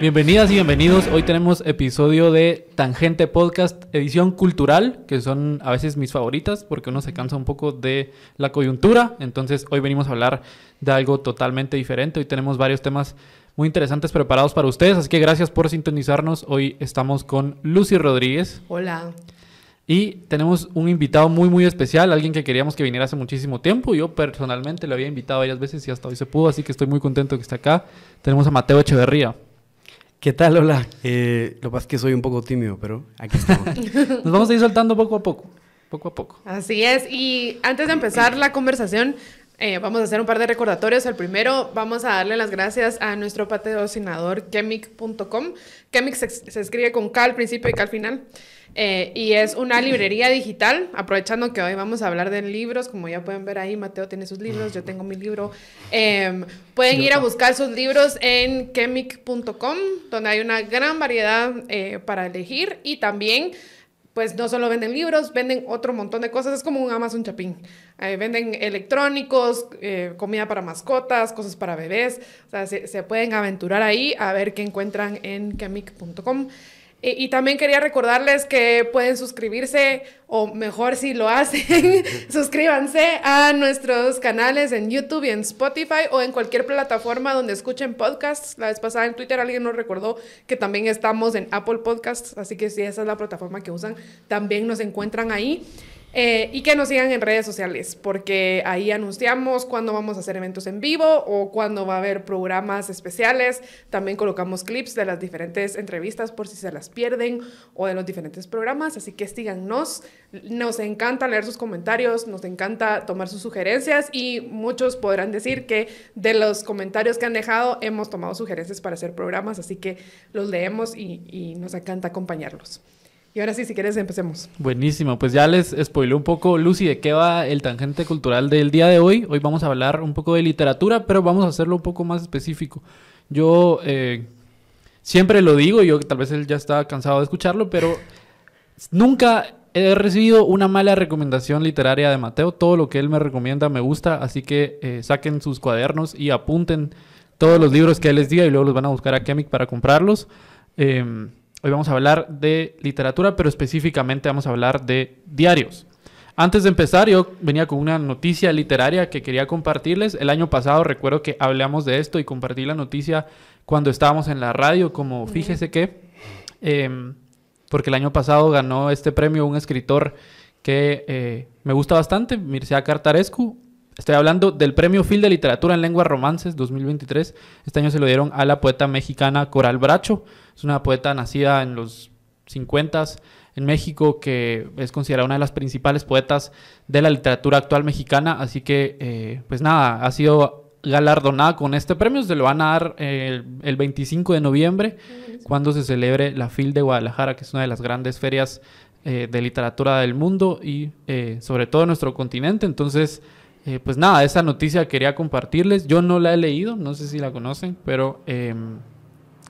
Bienvenidas y bienvenidos. Hoy tenemos episodio de Tangente Podcast, edición cultural, que son a veces mis favoritas porque uno se cansa un poco de la coyuntura. Entonces hoy venimos a hablar de algo totalmente diferente. Hoy tenemos varios temas muy interesantes preparados para ustedes, así que gracias por sintonizarnos. Hoy estamos con Lucy Rodríguez. Hola. Y tenemos un invitado muy, muy especial, alguien que queríamos que viniera hace muchísimo tiempo. Yo personalmente lo había invitado varias veces y hasta hoy se pudo, así que estoy muy contento que esté acá. Tenemos a Mateo Echeverría. ¿Qué tal? Hola. Eh, lo que pasa es que soy un poco tímido, pero aquí estamos. Nos vamos a ir soltando poco a poco, poco a poco. Así es. Y antes de empezar la conversación, eh, vamos a hacer un par de recordatorios. El primero, vamos a darle las gracias a nuestro patrocinador Chemic.com. Chemic se, se, escribe con K al principio y K al final. Eh, y es una librería digital, aprovechando que hoy vamos a hablar de libros, como ya pueden ver ahí, Mateo tiene sus libros, yo tengo mi libro. Eh, pueden ir a buscar sus libros en chemic.com, donde hay una gran variedad eh, para elegir y también pues no solo venden libros, venden otro montón de cosas. Es como un Amazon Chapín. Eh, venden electrónicos, eh, comida para mascotas, cosas para bebés. O sea, se, se, pueden aventurar ahí a ver qué encuentran en chemic.com. Y, y, también quería recordarles que pueden suscribirse, o mejor si lo hacen, suscríbanse a nuestros canales en YouTube y en Spotify o en cualquier plataforma donde escuchen podcasts. La vez pasada en Twitter alguien nos recordó que también estamos en Apple Podcasts, así que si esa es la plataforma que usan, también nos encuentran ahí. Eh, y que nos sigan en redes sociales, porque ahí anunciamos cuándo vamos a hacer eventos en vivo o cuándo va a haber programas especiales. También colocamos clips de las diferentes entrevistas por si se las pierden o de los diferentes programas. Así que síganos. Nos encanta leer sus comentarios, nos encanta tomar sus sugerencias y muchos podrán decir que de los comentarios que han dejado hemos tomado sugerencias para hacer programas. Así que los leemos y, y nos encanta acompañarlos. Y ahora sí, si quieres, empecemos. Buenísimo, pues ya les spoilé un poco, Lucy, de qué va el tangente cultural del día de hoy. Hoy vamos a hablar un poco de literatura, pero vamos a hacerlo un poco más específico. Yo eh, siempre lo digo, yo tal vez él ya está cansado de escucharlo, pero nunca he recibido una mala recomendación literaria de Mateo. Todo lo que él me recomienda me gusta, así que eh, saquen sus cuadernos y apunten todos los libros que él les diga y luego los van a buscar a Chemic para comprarlos. Eh, Hoy vamos a hablar de literatura, pero específicamente vamos a hablar de diarios. Antes de empezar, yo venía con una noticia literaria que quería compartirles. El año pasado recuerdo que hablamos de esto y compartí la noticia cuando estábamos en la radio, como fíjese que, eh, porque el año pasado ganó este premio un escritor que eh, me gusta bastante, Mircea Cartarescu. Estoy hablando del Premio Phil de Literatura en Lenguas Romances 2023. Este año se lo dieron a la poeta mexicana Coral Bracho. Es una poeta nacida en los 50 en México que es considerada una de las principales poetas de la literatura actual mexicana. Así que, eh, pues nada, ha sido galardonada con este premio. Se lo van a dar eh, el 25 de noviembre, cuando se celebre la FIL de Guadalajara, que es una de las grandes ferias eh, de literatura del mundo y eh, sobre todo nuestro continente. Entonces, pues nada, esa noticia quería compartirles. Yo no la he leído, no sé si la conocen, pero em,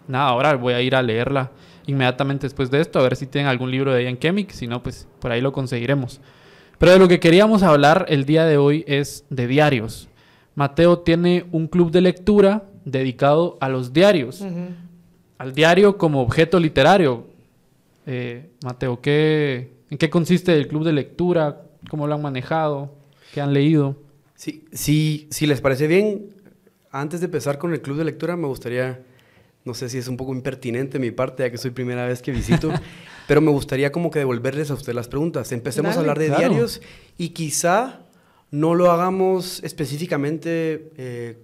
nada, ahora voy a ir a leerla inmediatamente después de esto, a ver si tienen algún libro de ella en Chemic, si no, pues por ahí lo conseguiremos. Pero de lo que queríamos hablar el día de hoy es de diarios. Mateo tiene un club de lectura dedicado a los diarios, uh -huh. al diario como objeto literario. Eh, Mateo, ¿qué, ¿en qué consiste el club de lectura? ¿Cómo lo han manejado? ¿Qué han leído? Sí, sí, si les parece bien, antes de empezar con el club de lectura, me gustaría no sé si es un poco impertinente mi parte, ya que soy primera vez que visito, pero me gustaría como que devolverles a usted las preguntas. Empecemos Dale, a hablar de claro. diarios y quizá no lo hagamos específicamente eh,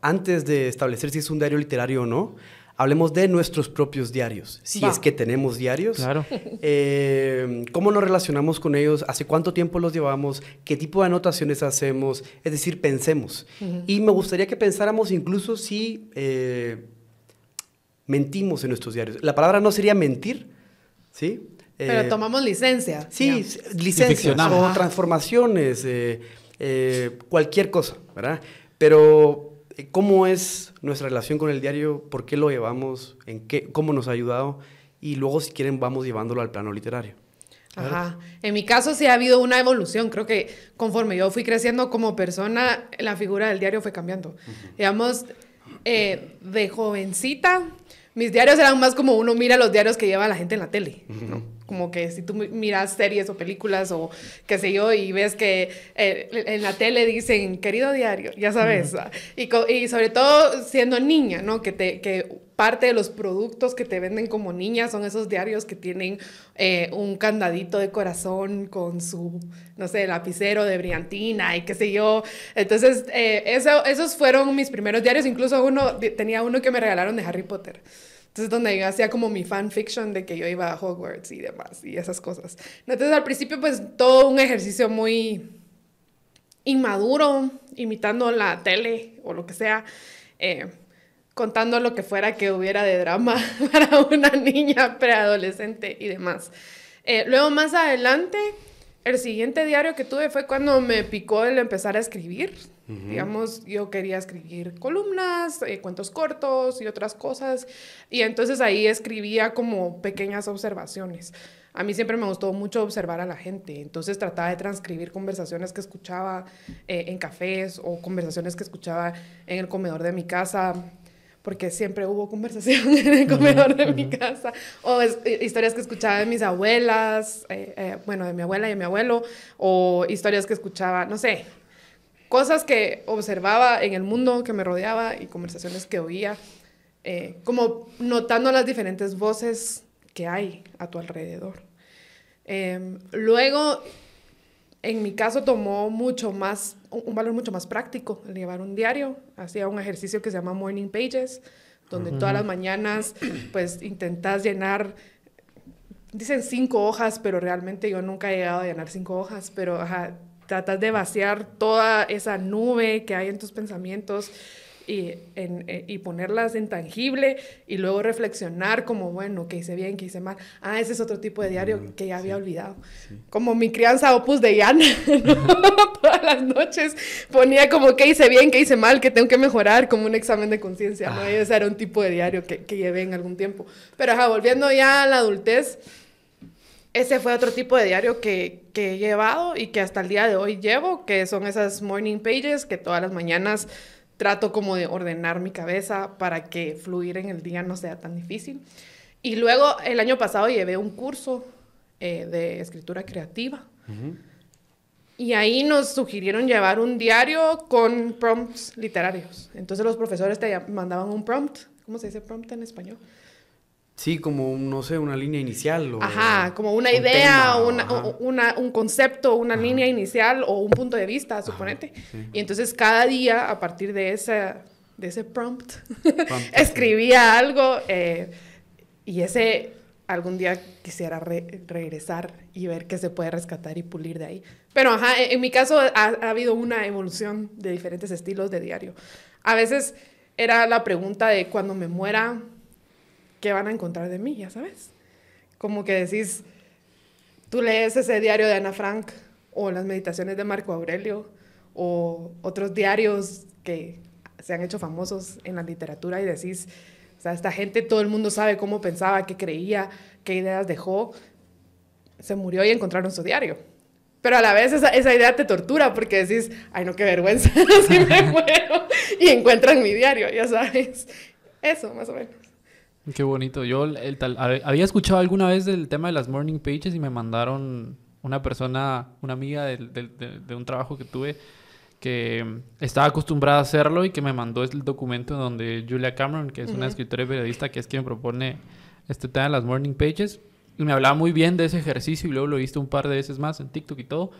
antes de establecer si es un diario literario o no. Hablemos de nuestros propios diarios, si Va. es que tenemos diarios. Claro. Eh, ¿Cómo nos relacionamos con ellos? ¿Hace cuánto tiempo los llevamos? ¿Qué tipo de anotaciones hacemos? Es decir, pensemos. Uh -huh. Y me gustaría que pensáramos incluso si... Eh, mentimos en nuestros diarios. La palabra no sería mentir, ¿sí? Pero eh, tomamos licencia. Sí, digamos. licencias o transformaciones, eh, eh, cualquier cosa, ¿verdad? Pero, eh, ¿cómo es nuestra relación con el diario? ¿Por qué lo llevamos? ¿En qué, ¿Cómo nos ha ayudado? Y luego, si quieren, vamos llevándolo al plano literario. Ajá. En mi caso sí ha habido una evolución. Creo que conforme yo fui creciendo como persona, la figura del diario fue cambiando. Digamos, eh, de jovencita, mis diarios eran más como uno mira los diarios que lleva la gente en la tele, ¿no? Como que si tú miras series o películas o qué sé yo y ves que eh, en la tele dicen querido diario, ya sabes, y, y, sobre todo siendo niña, ¿no? Que, te, que parte de los productos que te venden como niña son esos diarios que tienen eh, un candadito de corazón con su, no sé, lapicero de brillantina y qué sé yo. Entonces, eh, eso, esos fueron mis primeros diarios. Incluso uno, tenía uno que me regalaron de Harry Potter. Entonces, donde yo hacía como mi fanfiction de que yo iba a Hogwarts y demás y esas cosas. Entonces, al principio, pues todo un ejercicio muy inmaduro, imitando la tele o lo que sea. Eh, contando lo que fuera que hubiera de drama para una niña preadolescente y demás. Eh, luego más adelante, el siguiente diario que tuve fue cuando me picó el empezar a escribir. Digamos, yo quería escribir columnas, eh, cuentos cortos y otras cosas. Y entonces ahí escribía como pequeñas observaciones. A mí siempre me gustó mucho observar a la gente, entonces trataba de transcribir conversaciones que escuchaba eh, en cafés o conversaciones que escuchaba en el comedor de mi casa porque siempre hubo conversación en el comedor de mi casa, o eh, historias que escuchaba de mis abuelas, eh, eh, bueno, de mi abuela y de mi abuelo, o historias que escuchaba, no sé, cosas que observaba en el mundo que me rodeaba y conversaciones que oía, como notando las diferentes voces que hay a tu alrededor. Em, luego en mi caso tomó mucho más, un valor mucho más práctico el llevar un diario. Hacía un ejercicio que se llama Morning Pages, donde todas las mañanas pues intentas llenar, dicen cinco hojas, pero realmente yo nunca he llegado a llenar cinco hojas, pero tratas de vaciar toda esa nube que hay en tus pensamientos y, en, eh, y ponerlas en tangible y luego reflexionar como, bueno, que hice bien, que hice mal. Ah, ese es otro tipo de diario que ya había olvidado. Como mi crianza opus de Yana, todas las noches ponía como que hice bien, que hice mal, que tengo que mejorar, como un examen de conciencia. ¿no? Ah. Ese era un tipo de diario que, que llevé en algún tiempo. Pero ajá, volviendo ya a la adultez, ese fue otro tipo de diario que, que, he llevado y que hasta el día de hoy llevo, que son esas morning pages que todas las mañanas trato como de ordenar mi cabeza para que fluir en el día no sea tan difícil. Y luego el año pasado llevé un curso eh, de escritura creativa. Y ahí nos sugirieron llevar un diario con prompts literarios. Entonces los profesores te mandaban un prompt. ¿Cómo se dice prompt en español? Sí, como, no sé, una línea inicial. O ajá, como una idea, una, un concepto, una línea inicial o un punto de vista, suponete. Y entonces cada día, a partir de, ese, de ese prompt, escribía algo eh, y ese algún día quisiera regresar y ver qué se puede rescatar y pulir de ahí. Pero ajá, en mi caso ha, ha habido una evolución de diferentes estilos de diario. A veces era la pregunta de cuando me muera ¿qué van a encontrar de mí? Ya sabes. Como que decís, tú lees ese diario de Ana Frank o las meditaciones de Marco Aurelio o otros diarios que se han hecho famosos en la literatura y decís, o sea, esta gente, todo el mundo sabe cómo pensaba, qué creía, qué ideas dejó. Se murió y encontraron su diario. Pero a la vez esa, esa idea te tortura porque decís, ay no, qué vergüenza, si me muero y encuentran mi diario, ya sabes. Eso, más o menos. Qué bonito. Yo el tal, había escuchado alguna vez del tema de las morning pages y me mandaron una persona, una amiga de, un trabajo que tuve que estaba acostumbrada a hacerlo y que me mandó el documento donde Julia Cameron, que es una escritora y periodista, que es quien propone este tema de las morning pages, y me hablaba muy bien de ese ejercicio y luego lo he visto un par de veces más en TikTok y todo.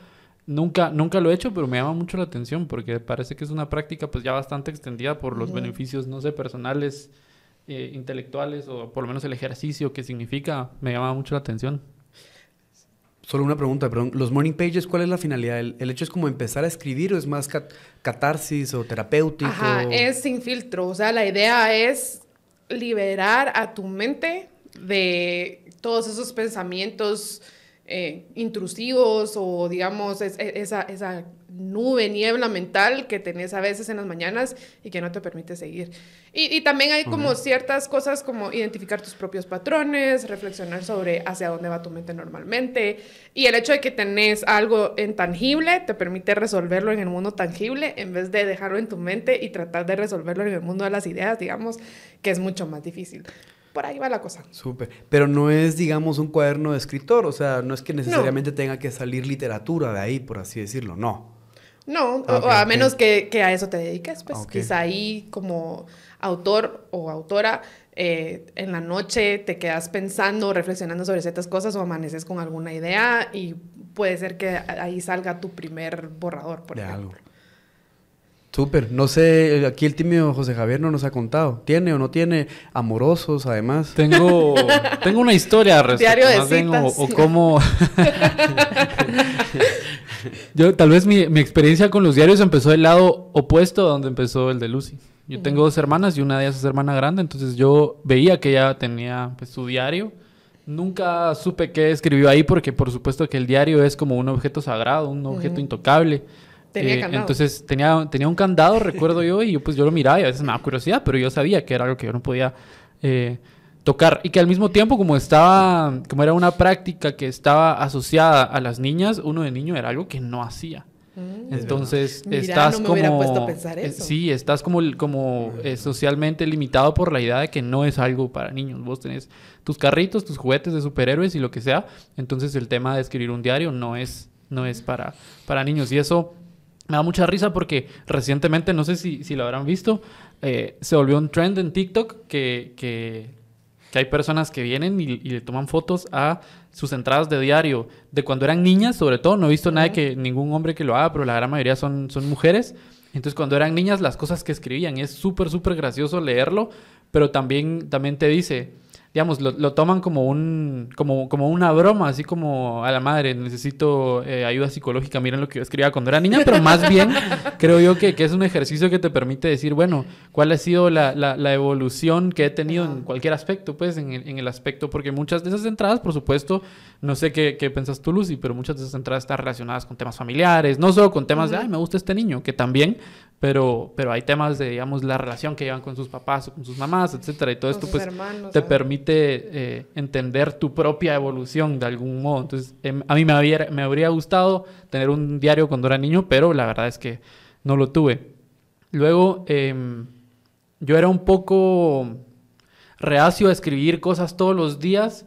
Nunca, nunca lo he hecho, pero me llama mucho la atención porque parece que es una práctica pues ya bastante extendida por los beneficios, no sé, personales eh, intelectuales o por lo menos el ejercicio que significa, me llama mucho la atención. Solo una pregunta, perdón. ¿Los morning pages cuál es la finalidad? ¿El, hecho es como empezar a escribir o es más catarsis o terapéutico? Ajá, es sin filtro. O sea, la idea es liberar a tu mente de todos esos pensamientos eh, intrusivos o digamos es- es- esa, esa nube, niebla mental que tenés a veces en las mañanas y que no te permite seguir. Y, y también hay como ciertas cosas como identificar tus propios patrones, reflexionar sobre hacia dónde va tu mente normalmente y el hecho de que tenés algo intangible te permite resolverlo en el mundo tangible en vez de dejarlo en tu mente y tratar de resolverlo en el mundo de las ideas, digamos, que es mucho más difícil. Por ahí va la cosa. Súper. Pero no es, digamos, un cuaderno de escritor. O sea, no es que necesariamente tenga que salir literatura de ahí, por así decirlo. No. No, o- Ah, o a menos que, que a eso te dediques, pues Ah, quizá ahí como autor o autora eh, en la noche te quedas pensando, reflexionando sobre ciertas cosas o amaneces con alguna idea y puede ser que ahí salga tu primer borrador, por de ejemplo. algo. Súper. No sé, aquí el tímido José Javier no nos ha contado. ¿Tiene o no tiene amorosos, además? Tengo, tengo una historia al respecto, Diario de o cómo... Yo, tal vez mi, mi experiencia con los diarios empezó del lado opuesto a donde empezó el de Lucy. Yo tengo dos hermanas y una de ellas es hermana grande, entonces yo veía que ella tenía pues, su diario. Nunca supe qué escribió ahí porque por supuesto que el diario es como un objeto sagrado, un objeto intocable. Tenía Eh, candado. entonces tenía, tenía un candado, recuerdo yo, y yo pues yo lo miraba y a veces me daba curiosidad, pero yo sabía que era algo que yo no podía eh, tocar. Y que al mismo tiempo, como estaba, como era una práctica que estaba asociada a las niñas, uno de niño era algo que no hacía. Mm. Entonces estás no me como a pensar eh, eso. sí, estás como como eh, socialmente limitado por la idea de que no es algo para niños. Vos tenés tus carritos, tus juguetes de superhéroes y lo que sea. Entonces el tema de escribir un diario no es no es para para niños y eso me da mucha risa porque recientemente, no sé si, si lo habrán visto, eh, se volvió un trend en TikTok que, que, que hay personas que vienen y, y le toman fotos a sus entradas de diario de cuando eran niñas, sobre todo. No he visto nada que ningún hombre que lo haga, pero la gran mayoría son, son mujeres. Entonces, cuando eran niñas, las cosas que escribían, y es súper, súper gracioso leerlo, pero también, también te dice, digamos, lo, lo toman como, un, como, como una broma, así como a la madre, necesito eh, ayuda psicológica, miren lo que yo escribía cuando era niña, pero más bien creo yo que, que es un ejercicio que te permite decir, bueno, cuál ha sido la, la- la evolución que he tenido en cualquier aspecto, pues en el, en el aspecto, porque muchas de esas entradas, por supuesto, no sé qué, qué pensás tú, Lucy, pero muchas de esas entradas están relacionadas con temas familiares, no solo con temas de, ay, me gusta este niño, que también, pero, pero hay temas de, digamos, la relación que llevan con sus papás o con sus mamás, etcétera, y todo Con esto, pues, hermanos, te permite eh, entender tu propia evolución de algún modo. Entonces, em, a mí me, había, me habría gustado tener un diario cuando era niño, pero la verdad es que no lo tuve. Luego, em, yo era un poco reacio a escribir cosas todos los días,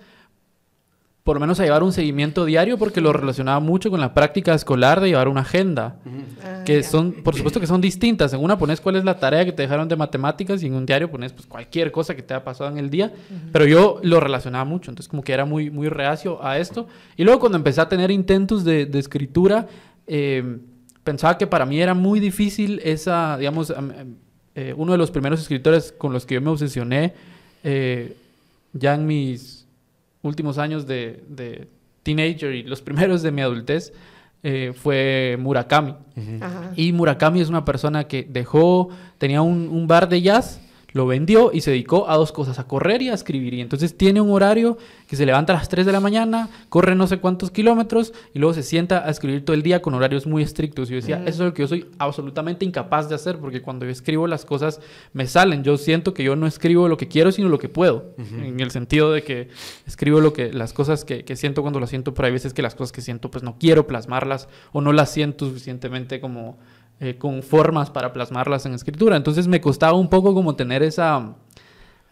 por lo menos a llevar un seguimiento diario, porque lo relacionaba mucho con la práctica escolar de llevar una agenda Ah, que ya. son, por supuesto que son distintas. En una pones cuál es la tarea que te dejaron de matemáticas y en un diario pones pues, cualquier cosa que te haya pasado en el día. Pero yo lo relacionaba mucho, entonces como que era muy, muy reacio a esto. Y luego cuando empecé a tener intentos de, de escritura, eh, pensaba que para mí era muy difícil esa, digamos, am- am- eh, uno de los primeros escritores con los que yo me obsesioné eh, ya en mis últimos años de, de teenager y los primeros de mi adultez eh, fue Murakami. Y Murakami es una persona que dejó, tenía un, un bar de jazz, lo vendió y se dedicó a dos cosas, a correr y a escribir. Y entonces tiene un horario que se levanta a las 3 de la mañana, corre no sé cuántos kilómetros y luego se sienta a escribir todo el día con horarios muy estrictos. Y yo decía, eso es lo que yo soy absolutamente incapaz de hacer porque cuando yo escribo las cosas me salen. Yo siento que yo no escribo lo que quiero, sino lo que puedo. En el sentido de que escribo lo que, las cosas que, que siento cuando las siento, pero hay veces que las cosas que siento pues no quiero plasmarlas o no las siento suficientemente como eh, con formas para plasmarlas en escritura. Entonces me costaba un poco como tener esa,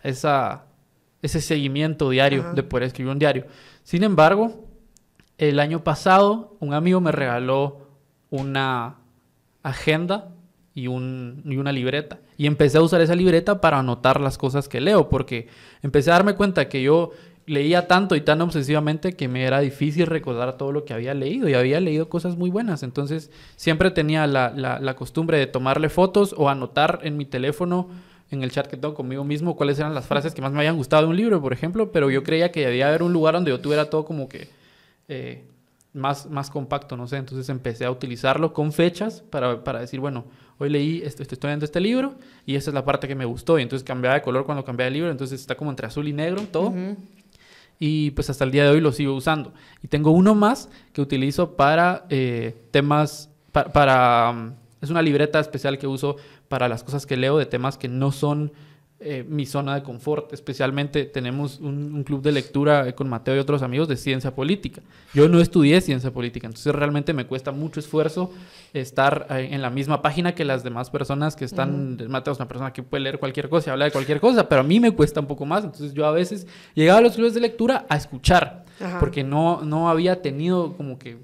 esa, ese seguimiento diario Ajá. de poder escribir un diario. Sin embargo, el año pasado un amigo me regaló una agenda y, un, y una libreta. Y empecé a usar esa libreta para anotar las cosas que leo, porque empecé a darme cuenta que yo leía tanto y tan obsesivamente que me era difícil recordar todo lo que había leído y había leído cosas muy buenas. Entonces siempre tenía la, la- la costumbre de tomarle fotos o anotar en mi teléfono, en el chat que tengo conmigo mismo, cuáles eran las frases que más me habían gustado de un libro, por ejemplo, pero yo creía que debía haber un lugar donde yo tuviera todo como que... eh, más, más compacto, no sé. Entonces empecé a utilizarlo con fechas para, para decir, bueno, hoy leí, esto, estoy leyendo este libro y esa es la parte que me gustó. Y entonces cambiaba de color cuando cambiaba de libro, entonces está como entre azul y negro todo. Y pues hasta el día de hoy lo sigo usando. Y tengo uno más que utilizo para eh, temas, para... Um, es una libreta especial que uso para las cosas que leo de temas que no son eh, mi zona de confort. Especialmente tenemos un, club de lectura con Mateo y otros amigos de ciencia política. Yo no estudié ciencia política, entonces realmente me cuesta mucho esfuerzo estar eh, en la misma página que las demás personas que están... Mateo es una persona que puede leer cualquier cosa y habla de cualquier cosa, pero a mí me cuesta un poco más. Entonces yo a veces llegaba a los clubes de lectura a escuchar, porque no, no había tenido como que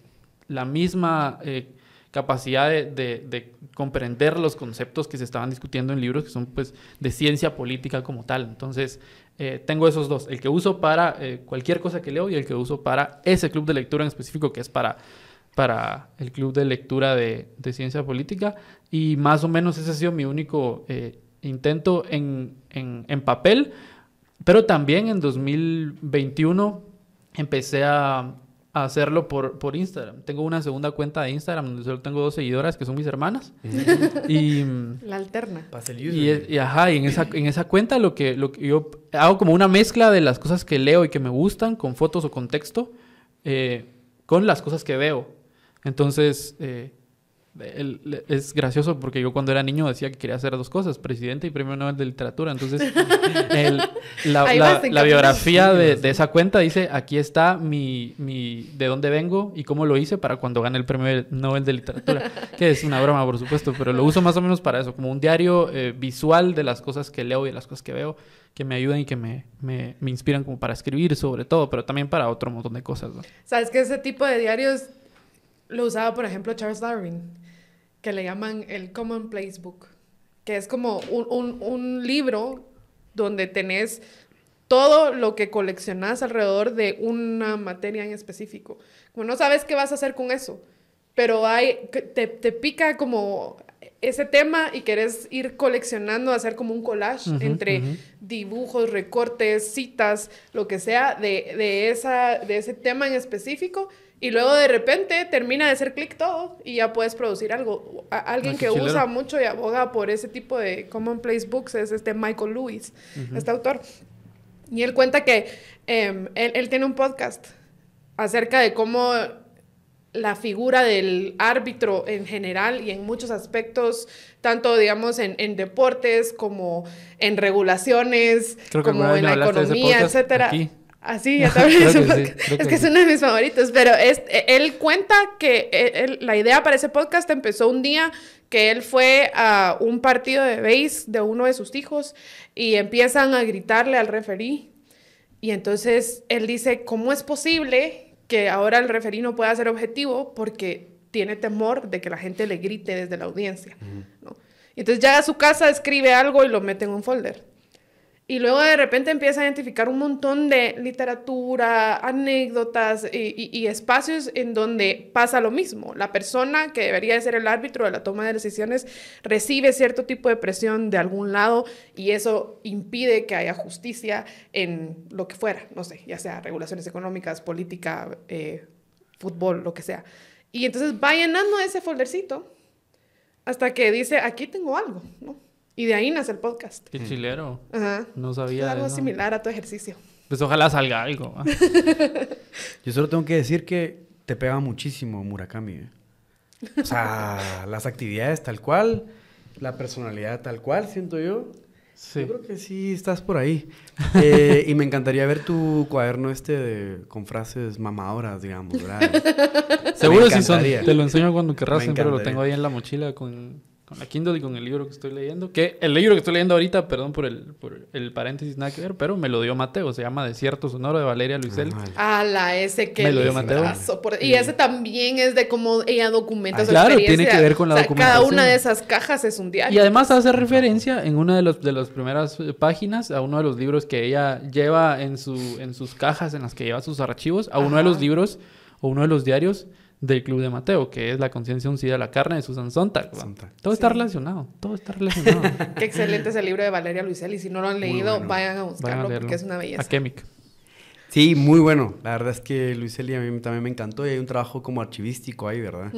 la misma... Eh, capacidad de, comprender los conceptos que se estaban discutiendo en libros que son pues de ciencia política como tal. Entonces, eh, tengo esos dos, el que uso para eh, cualquier cosa que leo y el que uso para ese club de lectura en específico que es para, para el club de lectura de, ciencia política. Y más o menos ese ha sido mi único eh, intento en, en papel, pero también en 2021 empecé a a hacerlo por, por Instagram. Tengo una segunda cuenta de Instagram donde solo tengo dos seguidoras que son mis hermanas. y la alterna. Y, y, ajá, y en esa, en esa cuenta lo que, lo que yo hago como una mezcla de las cosas que leo y que me gustan con fotos o con texto eh, con las cosas que veo. Entonces, eh, es gracioso porque yo cuando era niño decía que quería hacer dos cosas, presidente y premio Nobel de literatura. Entonces, la, biografía de, esa cuenta dice, aquí está mi, mi, de dónde vengo y cómo lo hice para cuando gane el premio Nobel de literatura. que es una broma, por supuesto, pero lo uso más o menos para eso, como un diario eh, visual de las cosas que leo y de las cosas que veo, que me ayudan y que me, me, me inspiran como para escribir sobre todo, pero también para otro montón de cosas. ¿Sabes que ese tipo de diarios lo usaba, por ejemplo, Charles Darwin? Que le llaman el Commonplace Book, que es como un, libro donde tenés todo lo que coleccionás alrededor de una materia en específico. Como no sabes qué vas a hacer con eso, pero hay, te, te pica como ese tema y querés ir coleccionando, hacer como un collage entre dibujos, recortes, citas, lo que sea de, de, esa, de ese tema en específico y luego de repente termina de hacer clic todo y ya puedes producir algo. alguien que usa mucho y aboga por ese tipo de commonplace books es este Michael Lewis, este autor. Y él cuenta que em, él, tiene un podcast acerca de cómo la figura del árbitro en general y en muchos aspectos, tanto digamos en, deportes como en regulaciones, como en la economía, etcétera. Así, ya es que es uno de mis favoritos, pero es, e, él cuenta que e, la idea para ese podcast empezó un día que él fue a un partido de base de uno de sus hijos y empiezan a gritarle al referí. Y entonces él dice, ¿cómo es posible que ahora el referí no pueda ser objetivo porque tiene temor de que la gente le grite desde la audiencia? Y entonces llega a su casa, escribe algo y lo mete en un folder. Y luego de repente empieza a identificar un montón de literatura, anécdotas y, espacios en donde pasa lo mismo. La persona que debería de ser el árbitro de la toma de decisiones recibe cierto tipo de presión de algún lado y eso impide que haya justicia en lo que fuera, no sé, ya sea regulaciones económicas, política, eh, fútbol, lo que sea. Y entonces va llenando ese foldercito hasta que dice, aquí tengo algo, ¿no? Y de ahí nace el podcast. Qué chilero. Ajá. No sabía. Es algo similar a tu ejercicio. Pues ojalá salga algo. Yo solo tengo que decir que te pega muchísimo Murakami. ¿eh? O sea, las actividades tal cual, la personalidad tal cual, siento yo. Sí. Yo creo que sí estás por ahí. Eh, y me encantaría ver tu cuaderno este con frases mamadoras, digamos, ¿verdad? Seguro sí son. Te lo enseño cuando querrás, pero lo tengo ahí en la mochila con con la Kindle y con el libro que estoy leyendo. Que el libro que estoy leyendo ahorita, perdón por el, por el paréntesis, nada que ver, pero me lo dio Mateo. Se llama Desierto Sonoro de Valeria Luisel. Ah, la ese que. Me lo dio Mateo. Y ese también es de cómo ella documenta ah, su claro, tiene que ver con la documentación. Cada una de esas cajas es un diario. Y además hace referencia en una de, los, de las primeras páginas a uno de los libros que ella lleva en, su, en sus cajas, en las que lleva sus archivos, a uno de los libros o uno de los diarios del Club de Mateo, que es la conciencia uncida a la carne de Susan Sontag. Todo está relacionado, todo está relacionado. Qué excelente es el libro de Valeria Luisel y si no lo han leído, vayan a buscarlo porque es una belleza. A Chemic. Sí, muy bueno. La verdad es que Luiseli a mí también me encantó y hay un trabajo como archivístico ahí, ¿verdad?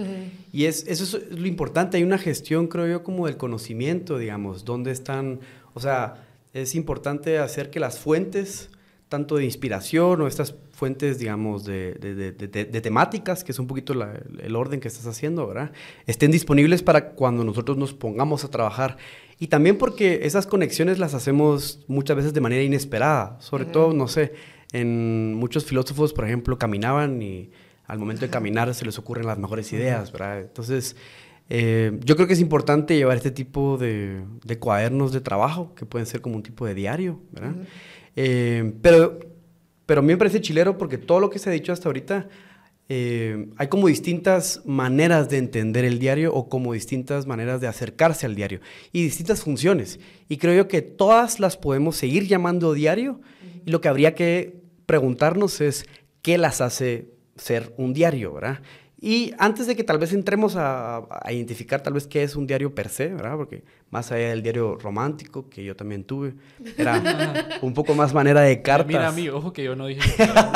Y es, eso es lo importante, hay una gestión, creo yo, como del conocimiento, digamos, dónde están, o sea, es importante hacer que las fuentes tanto de inspiración o estas fuentes, digamos, de, de, de, de temáticas, que es un poquito la, el orden que estás haciendo, ¿verdad? Estén disponibles para cuando nosotros nos pongamos a trabajar. Y también porque esas conexiones las hacemos muchas veces de manera inesperada. Sobre uh -huh. todo, no sé, en muchos filósofos, por ejemplo, caminaban y al momento de caminar se les ocurren las mejores ideas, ¿verdad? Entonces, eh, yo creo que es importante llevar este tipo de, de, cuadernos de trabajo, que pueden ser como un tipo de diario, ¿verdad? Uh -huh. eh, pero, pero a mí me parece chilero porque todo lo que se ha dicho hasta ahorita, eh, hay como distintas maneras de entender el diario o como distintas maneras de acercarse al diario y distintas funciones. Y creo yo que todas las podemos seguir llamando diario y lo que habría que preguntarnos es qué las hace ser un diario, ¿verdad? Y antes de que tal vez entremos a, a, identificar tal vez qué es un diario per se, ¿verdad? Porque más allá del diario romántico, que yo también tuve, era un poco más manera de cartas. Mira a mí, ojo que yo no dije...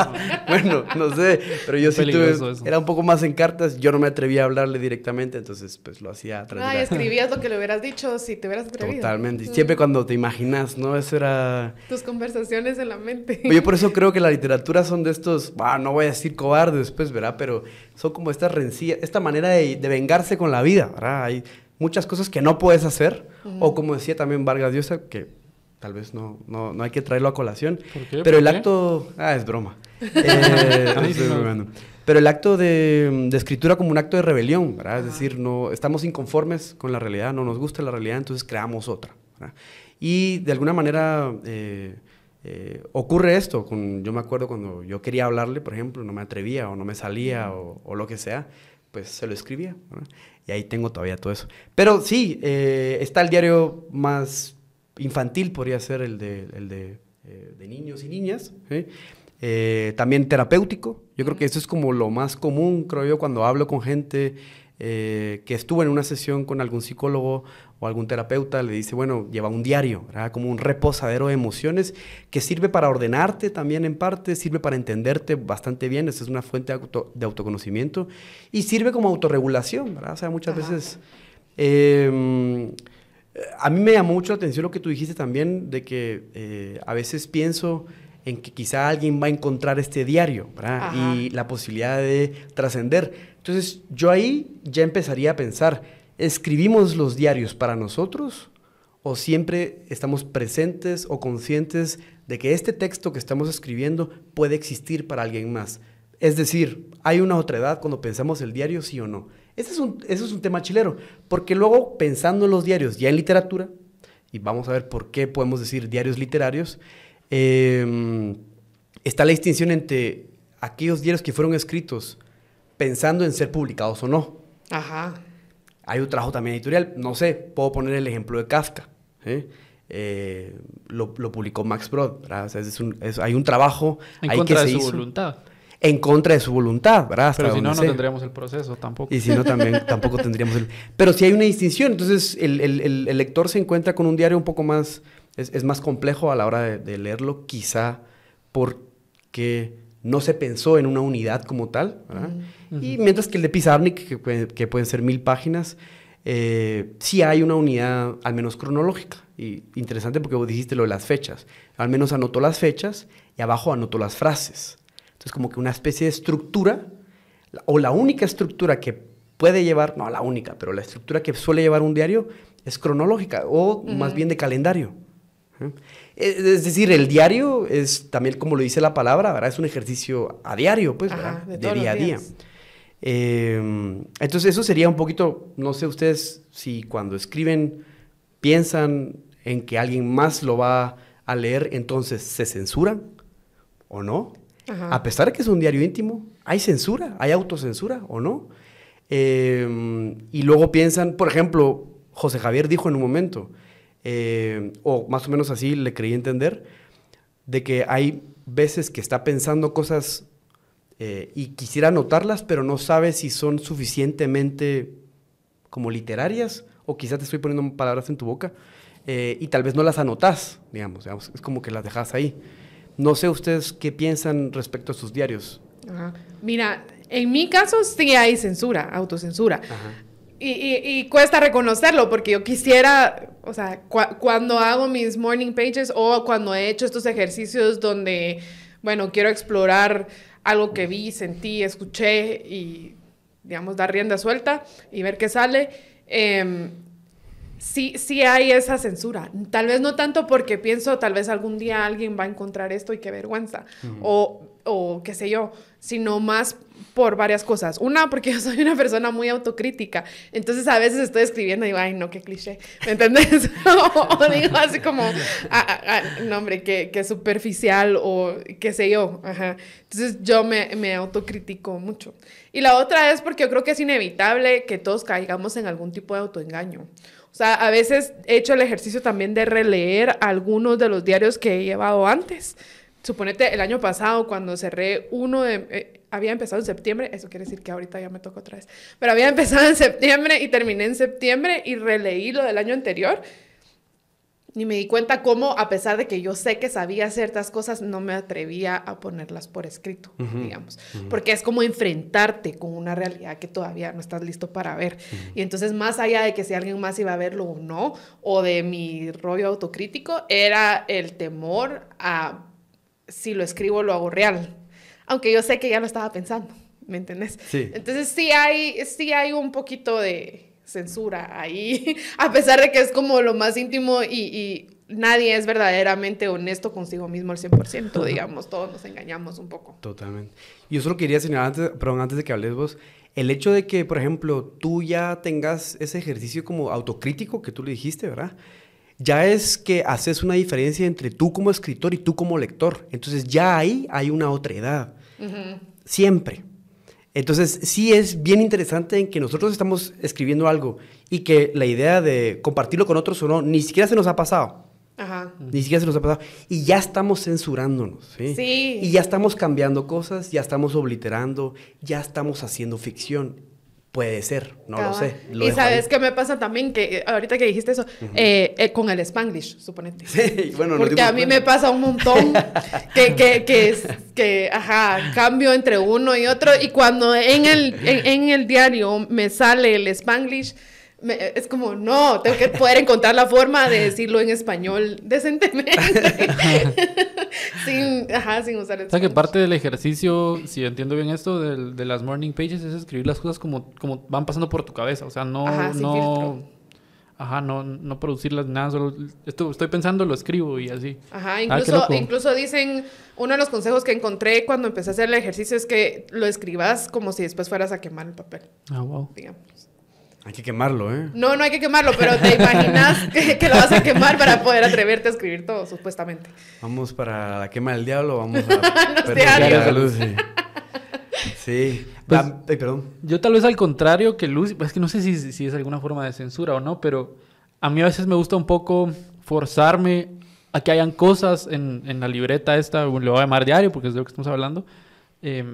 bueno, no sé, pero yo sí tuve... Eso. Era un poco más en cartas, yo no me atrevía a hablarle directamente, entonces pues lo hacía a través Ay, de... escribías lo que le hubieras dicho si te hubieras atrevido. Totalmente, siempre cuando te imaginas, ¿no? Eso era... Tus conversaciones en la mente. Yo por eso creo que la literatura son de estos, bah, no voy a decir cobardes, pues, ¿verdad? Pero son como estas rencillas, esta manera de, de, vengarse con la vida, ¿verdad? Hay muchas cosas que no puedes hacer, uh -huh. o como decía también Vargas Llosa, que tal vez no, no, no hay que traerlo a colación, ¿Por qué? pero ¿Por el qué? acto, ah, es broma. Eh. Pero el acto de, de, escritura como un acto de rebelión, ¿verdad? Es decir, no, estamos inconformes con la realidad, no nos gusta la realidad, entonces creamos otra. ¿verdad? Y de alguna manera eh, eh, ocurre esto. Con, yo me acuerdo cuando yo quería hablarle, por ejemplo, no me atrevía o no me salía o, o lo que sea, pues se lo escribía. ¿verdad? Y ahí tengo todavía todo eso. Pero sí, eh, está el diario más infantil, podría ser el de, el de, eh, de niños y niñas. ¿sí? Eh, también terapéutico. Yo creo que eso es como lo más común, creo yo, cuando hablo con gente eh, que estuvo en una sesión con algún psicólogo o algún terapeuta, le dice, bueno, lleva un diario, ¿verdad? como un reposadero de emociones que sirve para ordenarte también en parte, sirve para entenderte bastante bien, esa es una fuente de, auto, de autoconocimiento y sirve como autorregulación, ¿verdad? O sea, muchas Ajá. veces... Eh, a mí me llamó mucho la atención lo que tú dijiste también, de que eh, a veces pienso en que quizá alguien va a encontrar este diario, ¿verdad? Y la posibilidad de trascender. Entonces, yo ahí ya empezaría a pensar, ¿escribimos los diarios para nosotros o siempre estamos presentes o conscientes de que este texto que estamos escribiendo puede existir para alguien más? Es decir, ¿hay una otra edad cuando pensamos el diario, sí o no? Ese es un, ese es un tema chilero, porque luego pensando en los diarios ya en literatura, y vamos a ver por qué podemos decir diarios literarios, eh, está la distinción entre aquellos diarios que fueron escritos pensando en ser publicados o no. Ajá. Hay un trabajo también editorial, no sé, puedo poner el ejemplo de Kafka. ¿eh? Eh, lo, lo, publicó Max Brod, o sea, es un, es, hay un trabajo en ahí contra que de se su hizo, voluntad. En contra de su voluntad, ¿verdad? Hasta Pero si no, no sé. tendríamos el proceso tampoco. Y si no, también tampoco tendríamos el... Pero si hay una distinción, entonces el, el, el, el, lector se encuentra con un diario un poco más... Es, es más complejo a la hora de, de leerlo, quizá porque no se pensó en una unidad como tal, ¿verdad? Uh -huh. Y mientras que el de Pizarnik, que, que pueden ser mil páginas, eh, sí hay una unidad, al menos cronológica. Y interesante porque vos dijiste lo de las fechas. Al menos anotó las fechas y abajo anotó las frases. Entonces, como que una especie de estructura, o la única estructura que puede llevar, no la única, pero la estructura que suele llevar un diario es cronológica, o uh -huh. más bien de calendario. Es decir, el diario es también, como lo dice la palabra, ¿verdad? es un ejercicio a diario, pues, Ajá, de, de día a día. Eh, entonces, eso sería un poquito, no sé ustedes si cuando escriben piensan en que alguien más lo va a leer, entonces se censuran o no. Ajá. A pesar de que es un diario íntimo, hay censura, hay autocensura o no. Eh, y luego piensan, por ejemplo, José Javier dijo en un momento, eh, o más o menos así le creí entender, de que hay veces que está pensando cosas eh, y quisiera anotarlas, pero no sabe si son suficientemente como literarias, o quizás te estoy poniendo palabras en tu boca, eh, y tal vez no las anotas, digamos, digamos, es como que las dejas ahí. No sé ustedes qué piensan respecto a sus diarios. Ajá. Mira, en mi caso sí hay censura, autocensura. Ajá. y, cuesta reconocerlo porque yo quisiera, o sea, cuando hago mis morning pages o cuando he hecho estos ejercicios donde, bueno, quiero explorar algo que vi, sentí, escuché y, digamos, dar rienda suelta y ver qué sale. Eh, sí, sí hay esa censura. Tal vez no tanto porque pienso, tal vez algún día alguien va a encontrar esto y qué vergüenza. o, o qué sé yo, sino más por varias cosas. Una, porque yo soy una persona muy autocrítica. Entonces a veces estoy escribiendo y digo, ay, no, qué cliché. ¿Me entiendes? o, digo así como, ah, ah, ah, no, hombre, qué, qué, superficial o qué sé yo. Ajá. Entonces yo me, me autocritico mucho. Y la otra es porque yo creo que es inevitable que todos caigamos en algún tipo de autoengaño. O sea, a veces he hecho el ejercicio también de releer algunos de los diarios que he llevado antes. Suponete el año pasado cuando cerré uno de... Eh, había empezado en septiembre, eso quiere decir que ahorita ya me toca otra vez, pero había empezado en septiembre y terminé en septiembre y releí lo del año anterior y me di cuenta cómo, a pesar de que yo sé que sabía ciertas cosas, no me atrevía a ponerlas por escrito, digamos. Porque es como enfrentarte con una realidad que todavía no estás listo para ver. Y entonces, más allá de que si alguien más iba a verlo o no, o de mi rollo autocrítico, era el temor a si lo escribo, lo hago real. Aunque yo sé que ya lo estaba pensando, ¿me entendés? Sí. Entonces, sí hay, sí hay un poquito de censura ahí, a pesar de que es como lo más íntimo y, nadie es verdaderamente honesto consigo mismo al 100%, digamos, todos nos engañamos un poco. Totalmente. Yo solo quería señalar, antes, perdón, antes de que hables vos, el hecho de que, por ejemplo, tú ya tengas ese ejercicio como autocrítico que tú le dijiste, ¿verdad? Ya es que haces una diferencia entre tú como escritor y tú como lector. Entonces ya ahí hay una otra edad. Siempre. Entonces, sí es bien interesante en que nosotros estamos escribiendo algo y que la idea de compartirlo con otros o no, ni siquiera se nos ha pasado. Ajá. Ni siquiera se nos ha pasado. Y ya estamos censurándonos, ¿sí? Sí. Y ya estamos cambiando cosas, ya estamos obliterando, ya estamos haciendo ficción. Puede ser, no lo sé. y sabes qué me pasa también, que eh, ahorita que dijiste eso, eh, eh, con el spanglish, suponete. Sí, bueno, Porque a mí me pasa un montón que, que, que, que, ajá, cambio entre uno y otro, y cuando en el, en el diario me sale el spanglish, es como, no, tengo que poder encontrar la forma de decirlo en español decentemente. sin, ajá, sin usar el O sea, que parte del ejercicio, si entiendo bien esto, de, de, las morning pages, es escribir las cosas como, como van pasando por tu cabeza. O sea, no... Ajá, no Ajá, no, no producirlas nada, solo esto, estoy pensando, lo escribo y así. Ajá, ah, incluso, incluso dicen, uno de los consejos que encontré cuando empecé a hacer el ejercicio es que lo escribas como si después fueras a quemar el papel. Ah, wow. Digamos. Hay que quemarlo, ¿eh? No, no hay que quemarlo, pero te imaginas que, lo vas a quemar para poder atreverte a escribir todo, supuestamente. Vamos para la quema del diablo, vamos a la luz. Sí. Pues, perdón. Yo tal vez al contrario que Lucy, es que no sé si, si, es alguna forma de censura o no, pero a mí a veces me gusta un poco forzarme a que hayan cosas en, en la libreta esta, le voy a llamar diario porque es de lo que estamos hablando, eh,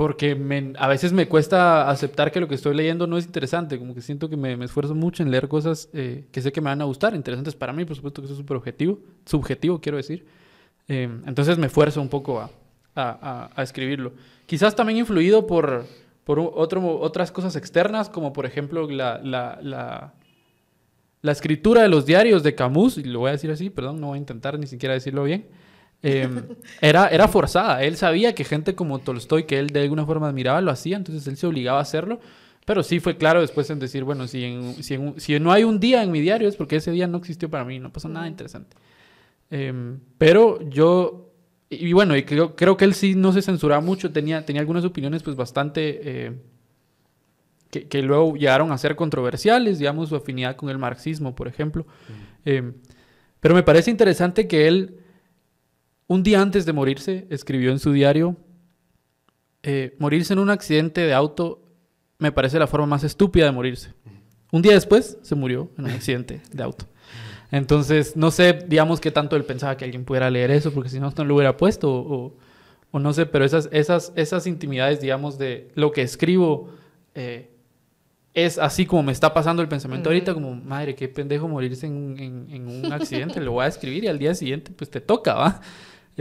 porque a veces me cuesta aceptar que lo que estoy leyendo no es interesante, como que siento que me, esfuerzo mucho en leer cosas eh, que sé que me van a gustar, interesantes para mí, por supuesto que eso es súper objetivo, subjetivo quiero decir. Eh, entonces me esfuerzo un poco a, escribirlo. Quizás también influido por, por otro, otras cosas externas, como por ejemplo la, la, la escritura de los diarios de Camus, y lo voy a decir así, perdón, no voy a intentar ni siquiera decirlo bien. Em, era, era forzada. Él sabía que gente como Tolstoy, que él de alguna forma admiraba, lo hacía, entonces él se obligaba a hacerlo. Pero sí fue claro después en decir, bueno, si, si, no hay un día en mi diario es porque ese día no existió para mí, no pasó nada interesante. Em, pero yo, y, bueno, y creo, creo, que él sí no se censuraba mucho, tenía, tenía algunas opiniones pues bastante... Eh, que, que, luego llegaron a ser controversiales, digamos, su afinidad con el marxismo, por ejemplo. Em, pero me parece interesante que él un día antes de morirse, escribió en su diario, eh, morirse en un accidente de auto me parece la forma más estúpida de morirse. Un día después se murió en un accidente de auto. Entonces, no sé, digamos que tanto él pensaba que alguien pudiera leer eso, porque si no, no lo hubiera puesto, o, no sé, pero esas, esas, esas intimidades, digamos, de lo que escribo, eh, es así como me está pasando el pensamiento ahorita, como, madre, qué pendejo morirse en, en, un accidente, lo voy a escribir y al día siguiente, pues te toca, ¿va?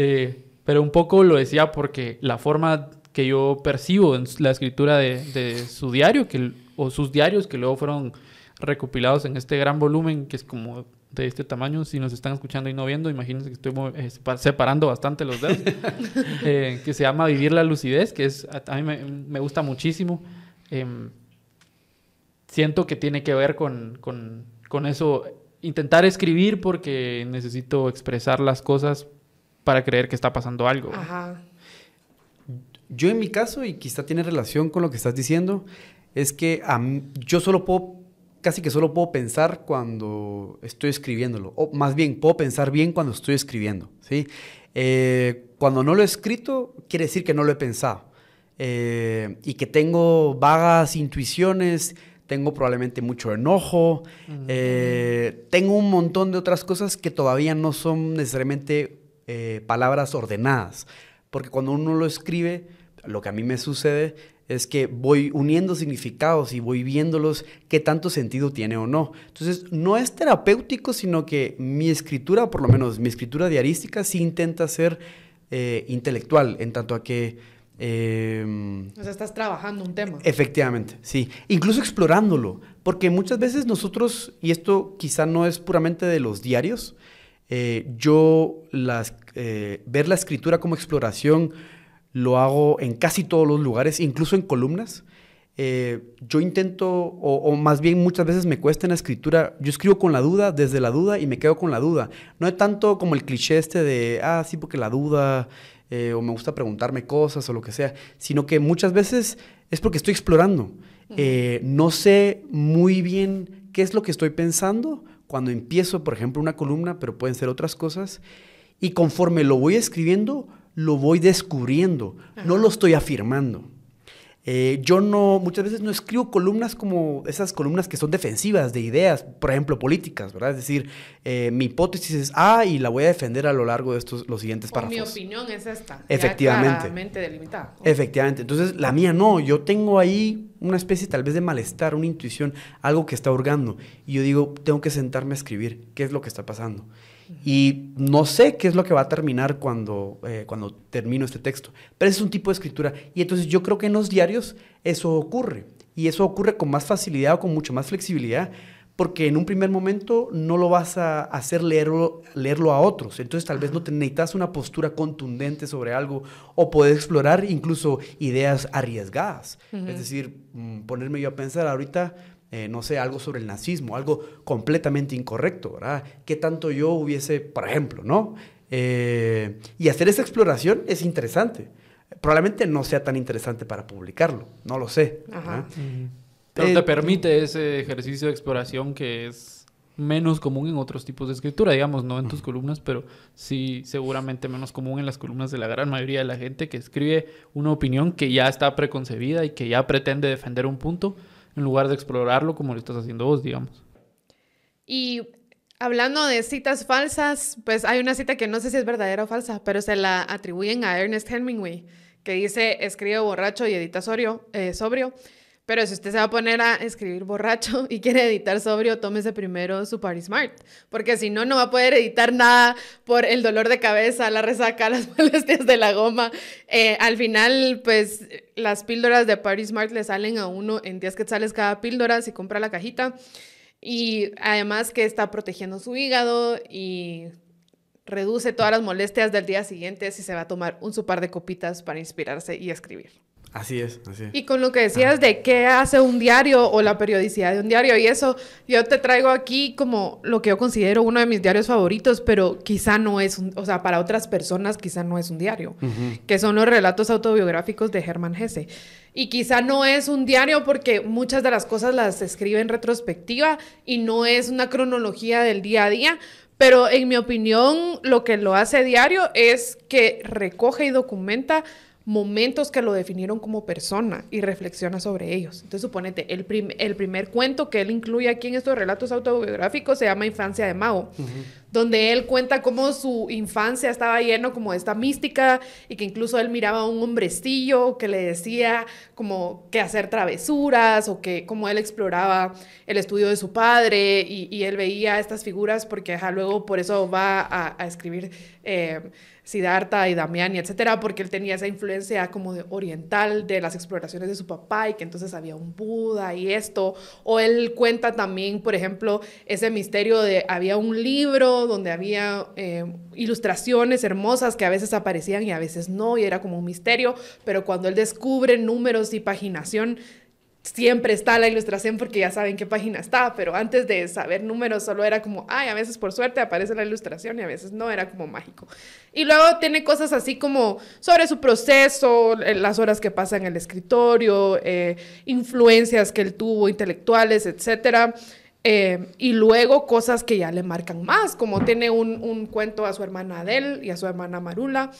Eh, pero un poco lo decía porque la forma que yo percibo en la escritura de, su diario, que o sus diarios que luego fueron recopilados en este gran volumen que es como de este tamaño. Si nos están escuchando y no viendo, imagínense que estoy eh, separando bastante los dedos. Eh, que se llama Vivir la lucidez, que es a, mí me, gusta muchísimo. Em, siento que tiene que ver con, con, con, eso. Intentar escribir porque necesito expresar las cosas para creer que está pasando algo. Ajá. Yo en mi caso, y quizá tiene relación con lo que estás diciendo, es que yo solo puedo casi que solo puedo pensar cuando estoy escribiéndolo. O más bien, puedo pensar bien cuando estoy escribiendo. ¿sí? Eh, cuando no lo he escrito, quiere decir que no lo he pensado. Eh, y que tengo vagas intuiciones, tengo probablemente mucho enojo, eh, tengo un montón de otras cosas que todavía no son necesariamente palabras ordenadas. Porque cuando uno lo escribe, lo que a mí me sucede es que voy uniendo significados y voy viéndolos qué tanto sentido tiene o no. Entonces, no es terapéutico, sino que mi escritura, por lo menos mi escritura diarística, sí intenta ser eh, intelectual, en tanto a que... Em, o sea, estás trabajando un tema. Efectivamente, sí. Incluso explorándolo, porque muchas veces nosotros, y esto quizá no es puramente de los diarios, eh, yo las, eh, ver la escritura como exploración lo hago en casi todos los lugares, incluso en columnas. Eh, yo intento, o, más bien muchas veces me cuesta en la escritura, yo escribo con la duda, desde la duda y me quedo con la duda. No es tanto como el cliché este de, ah, sí, porque la duda, eh, o me gusta preguntarme cosas o lo que sea, sino que muchas veces es porque estoy explorando. Eh, no sé muy bien qué es lo que estoy pensando cuando empiezo, por ejemplo, una columna, pero pueden ser otras cosas. Y conforme lo voy escribiendo, lo voy descubriendo, no lo estoy afirmando. Eh, yo no, muchas veces no escribo columnas como esas columnas que son defensivas de ideas, por ejemplo, políticas, ¿verdad? Es decir, eh, mi hipótesis es A y la voy a defender a lo largo de estos, los siguientes párrafos. mi opinión es esta. Efectivamente. delimitada. Efectivamente. Entonces, la mía no. Yo tengo ahí una especie tal vez de malestar, una intuición, algo que está hurgando. Y yo digo, tengo que sentarme a escribir. ¿Qué es lo que está pasando? Y no sé qué es lo que va a terminar cuando, eh, cuando termino este texto, pero es un tipo de escritura. Y entonces yo creo que en los diarios eso ocurre. Y eso ocurre con más facilidad o con mucho más flexibilidad, porque en un primer momento no lo vas a hacer leerlo, leerlo a otros. Entonces tal vez no te necesitas una postura contundente sobre algo o puedes explorar incluso ideas arriesgadas. Es decir, mm, ponerme yo a pensar ahorita, eh, no sé, algo sobre el nazismo, algo completamente incorrecto, ¿verdad? ¿Qué tanto yo hubiese, por ejemplo, ¿no? Eh, y hacer esa exploración es interesante. Probablemente no sea tan interesante para publicarlo, no lo sé. Pero te eh, permite ese ejercicio de exploración que es menos común en otros tipos de escritura, digamos, no en tus columnas, pero sí seguramente menos común en las columnas de la gran mayoría de la gente que escribe una opinión que ya está preconcebida y que ya pretende defender un punto en lugar de explorarlo como lo estás haciendo vos, digamos. Y hablando de citas falsas, pues hay una cita que no sé si es verdadera o falsa, pero se la atribuyen a Ernest Hemingway, que dice, escribe borracho y edita eh, sobrio. Pero si usted se va a poner a escribir borracho y quiere editar sobrio, tómese primero su Party Smart. Porque si no, no va a poder editar nada por el dolor de cabeza, la resaca, las molestias de la goma. Eh, al final, pues las píldoras de Party Smart le salen a uno en 10 quetzales cada píldora si compra la cajita. Y además que está protegiendo su hígado y reduce todas las molestias del día siguiente si se va a tomar un su par de copitas para inspirarse y escribir. Así es, así es. Y con lo que decías de qué hace un diario o la periodicidad de un diario y eso, yo te traigo aquí como lo que yo considero uno de mis diarios favoritos, pero quizá no es, un, o sea, para otras personas quizá no es un diario, que son los relatos autobiográficos de Hermann Hesse. Y quizá no es un diario porque muchas de las cosas las escribe en retrospectiva y no es una cronología del día a día, pero en mi opinión lo que lo hace diario es que recoge y documenta momentos que lo definieron como persona y reflexiona sobre ellos. Entonces, suponete, el, el primer cuento que él incluye aquí en estos relatos autobiográficos se llama Infancia de Mao, donde él cuenta cómo su infancia estaba lleno como de esta mística y que incluso él miraba a un hombrecillo que le decía como que hacer travesuras o que como él exploraba el estudio de su padre y, él veía estas figuras porque luego por eso va a, escribir eh, Siddhartha y Damiani, etcétera, porque él tenía esa influencia como de oriental de las exploraciones de su papá y que entonces había un Buda y esto. O él cuenta también, por ejemplo, ese misterio de había un libro donde había eh, ilustraciones hermosas que a veces aparecían y a veces no, y era como un misterio, pero cuando él descubre números y paginación, siempre está la ilustración porque ya saben qué página está, pero antes de saber números solo era como, ay, a veces por suerte aparece la ilustración y a veces no, era como mágico. Y luego tiene cosas así como sobre su proceso, eh, las horas que pasa en el escritorio, eh, influencias que él tuvo, intelectuales, etcétera. Eh, y luego cosas que ya le marcan más, como tiene un, un cuento a su hermana Adele y a su hermana Marula,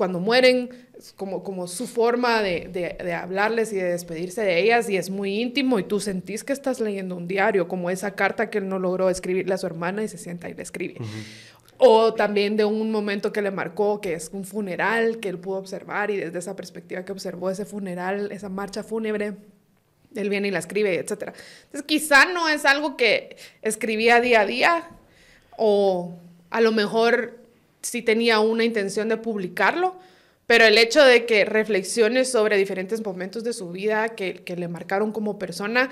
cuando mueren, como, como su forma de, de, hablarles y de despedirse de ellas, y es muy íntimo, y tú sentís que estás leyendo un diario, como esa carta que él no logró escribirle a su hermana y se sienta y le escribe. O también de un momento que le marcó, que es un funeral que él pudo observar, y desde esa perspectiva que observó ese funeral, esa marcha fúnebre, él viene y la escribe, etc. Entonces, quizá no es algo que escribía día a día, o a lo mejor sí tenía una intención de publicarlo, pero el hecho de que reflexione sobre diferentes momentos de su vida que, que le marcaron como persona,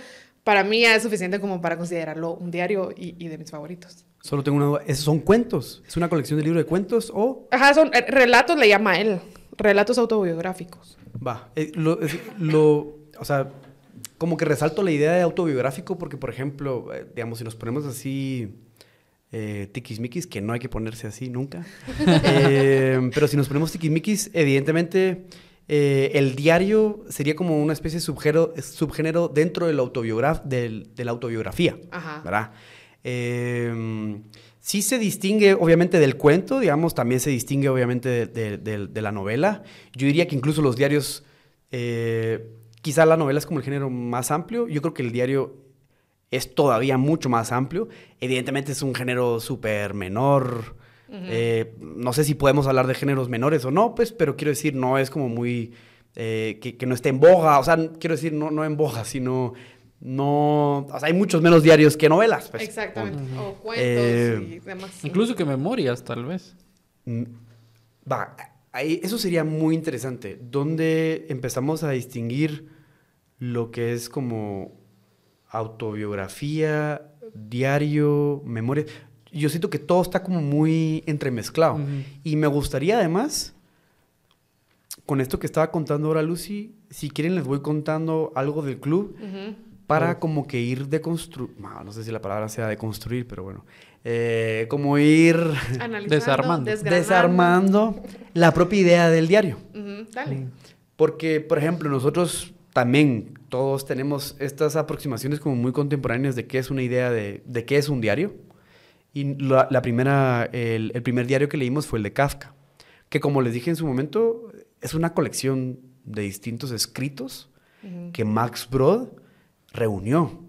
para mí ya es suficiente como para considerarlo un diario y, de mis favoritos. Solo tengo una duda. ¿Esos son cuentos? ¿Es una colección de libros de cuentos o...? Ajá, son eh, relatos, le llama él. Relatos autobiográficos. Va. Eh, lo, lo, o sea, como que resalto la idea de autobiográfico porque, por ejemplo, eh, digamos, si nos ponemos así eh, tiquismiquis, que no hay que ponerse así nunca. Eh, pero si nos ponemos tiquismiquis, evidentemente eh, el diario sería como una especie de subgénero, subgénero dentro del de la autobiografía, ¿verdad? Eh, sí se distingue obviamente del cuento, digamos, también se distingue obviamente de, de la novela. Yo diría que incluso los diarios, quizá la novela es como el género más amplio, yo creo que el diario es todavía mucho más amplio. Evidentemente es un género súper menor. Eh, no sé si podemos hablar de géneros menores o no, pues, pero quiero decir, no es como muy... Eh, que, no esté en boga, o sea, quiero decir, no, no en boga, sino... No, o sea, hay muchos menos diarios que novelas. Pues. Exactamente, o cuentos y eh, demás. Incluso que memorias, tal vez. Mm, va, ahí, eso sería muy interesante, donde empezamos a distinguir lo que es como autobiografía, diario, memoria. Yo siento que todo está como muy entremezclado. Y me gustaría además, con esto que estaba contando ahora Lucy, si quieren les voy contando algo del club para como que ir deconstruyendo, no, no sé si la palabra sea deconstruir, pero bueno, eh, como ir desarmando. desarmando la propia idea del diario. Dale. Porque, por ejemplo, nosotros también todos tenemos estas aproximaciones como muy contemporáneas de qué es una idea de, de qué es un diario. Y la, primera, el, primer diario que leímos fue el de Kafka, que como les dije en su momento, es una colección de distintos escritos que Max Brod reunió.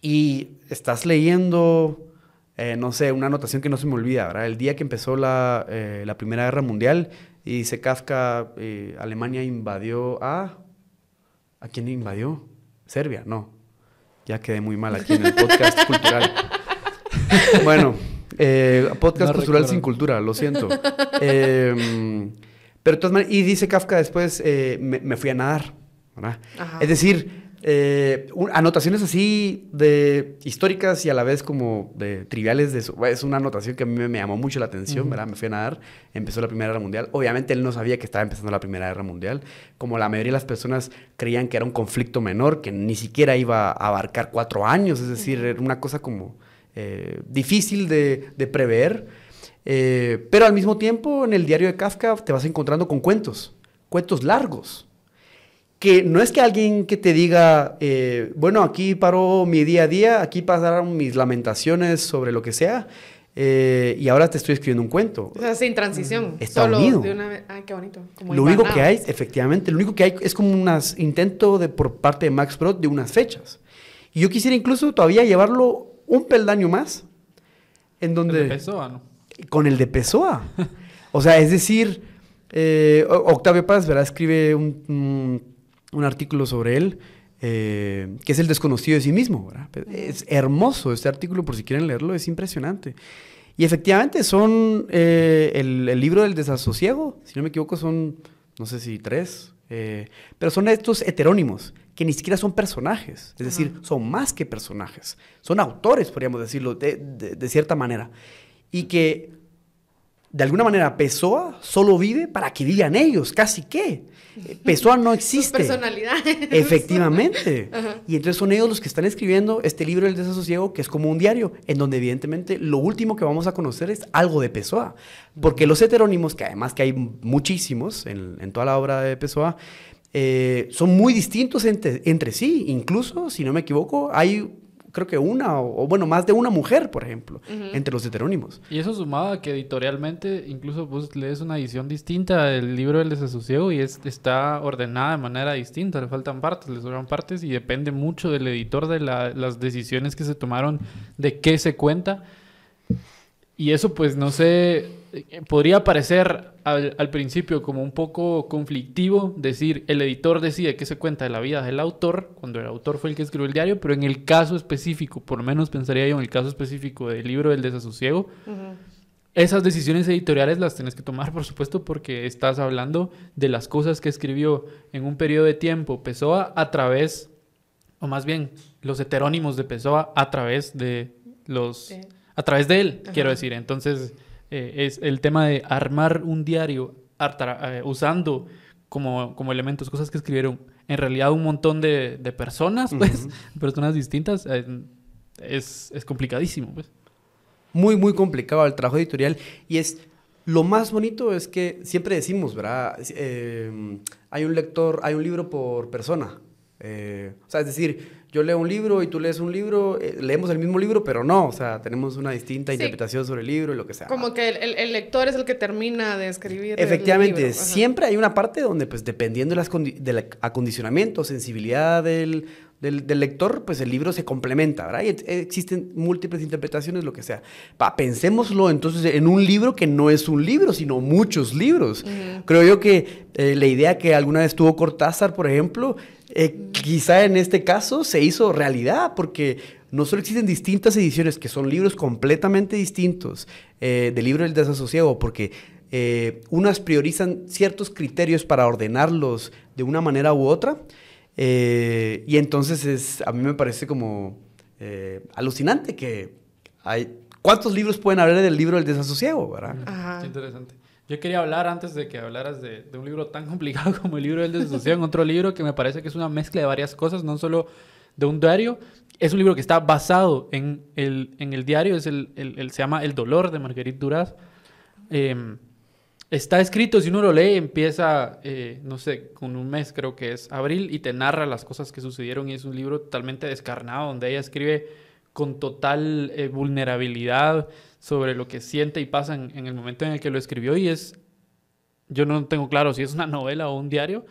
Y estás leyendo, eh, no sé, una anotación que no se me olvida, ¿verdad? El día que empezó la, eh, la Primera Guerra Mundial, y dice Kafka, eh, Alemania invadió a ¿A quién invadió? ¿Serbia? No. Ya quedé muy mal aquí en el podcast cultural. bueno, eh, podcast cultural sin cultura, lo siento. Em, pero y dice Kafka después, eh, me, fui a nadar. Es decir, eh, anotaciones así de históricas y a la vez como de triviales. De es una anotación que a mí me, llamó mucho la atención, ¿verdad? Me fui a nadar, empezó la Primera Guerra Mundial. Obviamente él no sabía que estaba empezando la Primera Guerra Mundial. Como la mayoría de las personas creían que era un conflicto menor, que ni siquiera iba a abarcar cuatro años. Es decir, era una cosa como eh, difícil de, prever. Eh, pero al mismo tiempo, en el diario de Kafka te vas encontrando con cuentos, cuentos largos que no es que alguien que te diga, eh, bueno, aquí paró mi día a día, aquí pasaron mis lamentaciones sobre lo que sea, eh, y ahora te estoy escribiendo un cuento. O sea, sin transición. Está unido. De una... Ay, qué bonito. lo único que hay, efectivamente, lo único que hay es como un intento de, por parte de Max Brod de unas fechas. Y yo quisiera incluso todavía llevarlo un peldaño más en donde... El de Pessoa, ¿no? Con el de Pessoa. o sea, es decir, eh, Octavio Paz, ¿verdad? Escribe un, un, un artículo sobre él, eh, que es el desconocido de sí mismo, ¿verdad? Es hermoso este artículo, por si quieren leerlo, es impresionante. Y efectivamente son eh, el, el, libro del desasosiego, si no me equivoco, son, no sé si tres, eh, pero son estos heterónimos, que ni siquiera son personajes, es decir, son más que personajes, son autores, podríamos decirlo, de, de, de cierta manera. Y que de alguna manera Pessoa solo vive para que vivan ellos, casi que. Pessoa no existe. Personalidades. Efectivamente. Ajá. Y entonces son ellos los que están escribiendo este libro del desasosiego, que es como un diario, en donde evidentemente lo último que vamos a conocer es algo de Pessoa. Porque los heterónimos, que además que hay muchísimos en, en toda la obra de Pessoa, eh, son muy distintos entre, entre sí. Incluso, si no me equivoco, hay creo que una, o, o, bueno, más de una mujer, por ejemplo, uh -huh. entre los heterónimos. Y eso sumado a que editorialmente, incluso vos lees una edición distinta del libro del desasosiego y es, está ordenada de manera distinta, le faltan partes, le sobran partes y depende mucho del editor de la, las decisiones que se tomaron de qué se cuenta. Y eso pues no sé, podría parecer al, al, principio como un poco conflictivo decir el editor decide qué se cuenta de la vida del autor, cuando el autor fue el que escribió el diario, pero en el caso específico, por lo menos pensaría yo en el caso específico del libro del desasosiego, uh -huh. esas decisiones editoriales las tienes que tomar, por supuesto, porque estás hablando de las cosas que escribió en un periodo de tiempo Pessoa a través, o más bien, los heterónimos de Pessoa a través de los... Sí a través de él, quiero decir. Entonces, eh, es el tema de armar un diario eh, usando como, como elementos cosas que escribieron en realidad un montón de, de personas, pues, uh -huh. personas distintas, eh, es, es complicadísimo, pues. Muy, muy complicado el trabajo editorial y es lo más bonito es que siempre decimos, ¿verdad? Eh, hay un lector, hay un libro por persona. Eh, o sea, es decir, yo leo un libro y tú lees un libro, eh, leemos el mismo libro, pero no, o sea, tenemos una distinta sí. interpretación sobre el libro y lo que sea. Como que el, el lector es el que termina de escribir. Efectivamente, siempre hay una parte donde, pues, dependiendo de las del acondicionamiento, sensibilidad del, del, del, lector, pues el libro se complementa, ¿verdad? Y existen múltiples interpretaciones, lo que sea. Pa, pensémoslo entonces en un libro que no es un libro, sino muchos libros. Uh -huh. Creo yo que eh, la idea que alguna vez tuvo Cortázar, por ejemplo, eh, quizá en este caso se hizo realidad, porque no solo existen distintas ediciones, que son libros completamente distintos eh, del libro del desasosiego, porque eh, unas priorizan ciertos criterios para ordenarlos de una manera u otra, eh, y entonces es, a mí me parece como eh, alucinante que hay... ¿Cuántos libros pueden haber del libro del desasosiego? ¿verdad? Ajá. interesante. Yo quería hablar antes de que hablaras de, de, un libro tan complicado como el libro del desasosiego, otro libro que me parece que es una mezcla de varias cosas, no solo de un diario. Es un libro que está basado en el, en el diario, es el, el, el, se llama El dolor de Marguerite Duras. Eh, está escrito, si uno lo lee, empieza, eh, no sé, con un mes creo que es abril, y te narra las cosas que sucedieron y es un libro totalmente descarnado, donde ella escribe con total eh, vulnerabilidad sobre lo que siente y pasa en, el momento en el que lo escribió y es, yo no tengo claro si es una novela o un diario,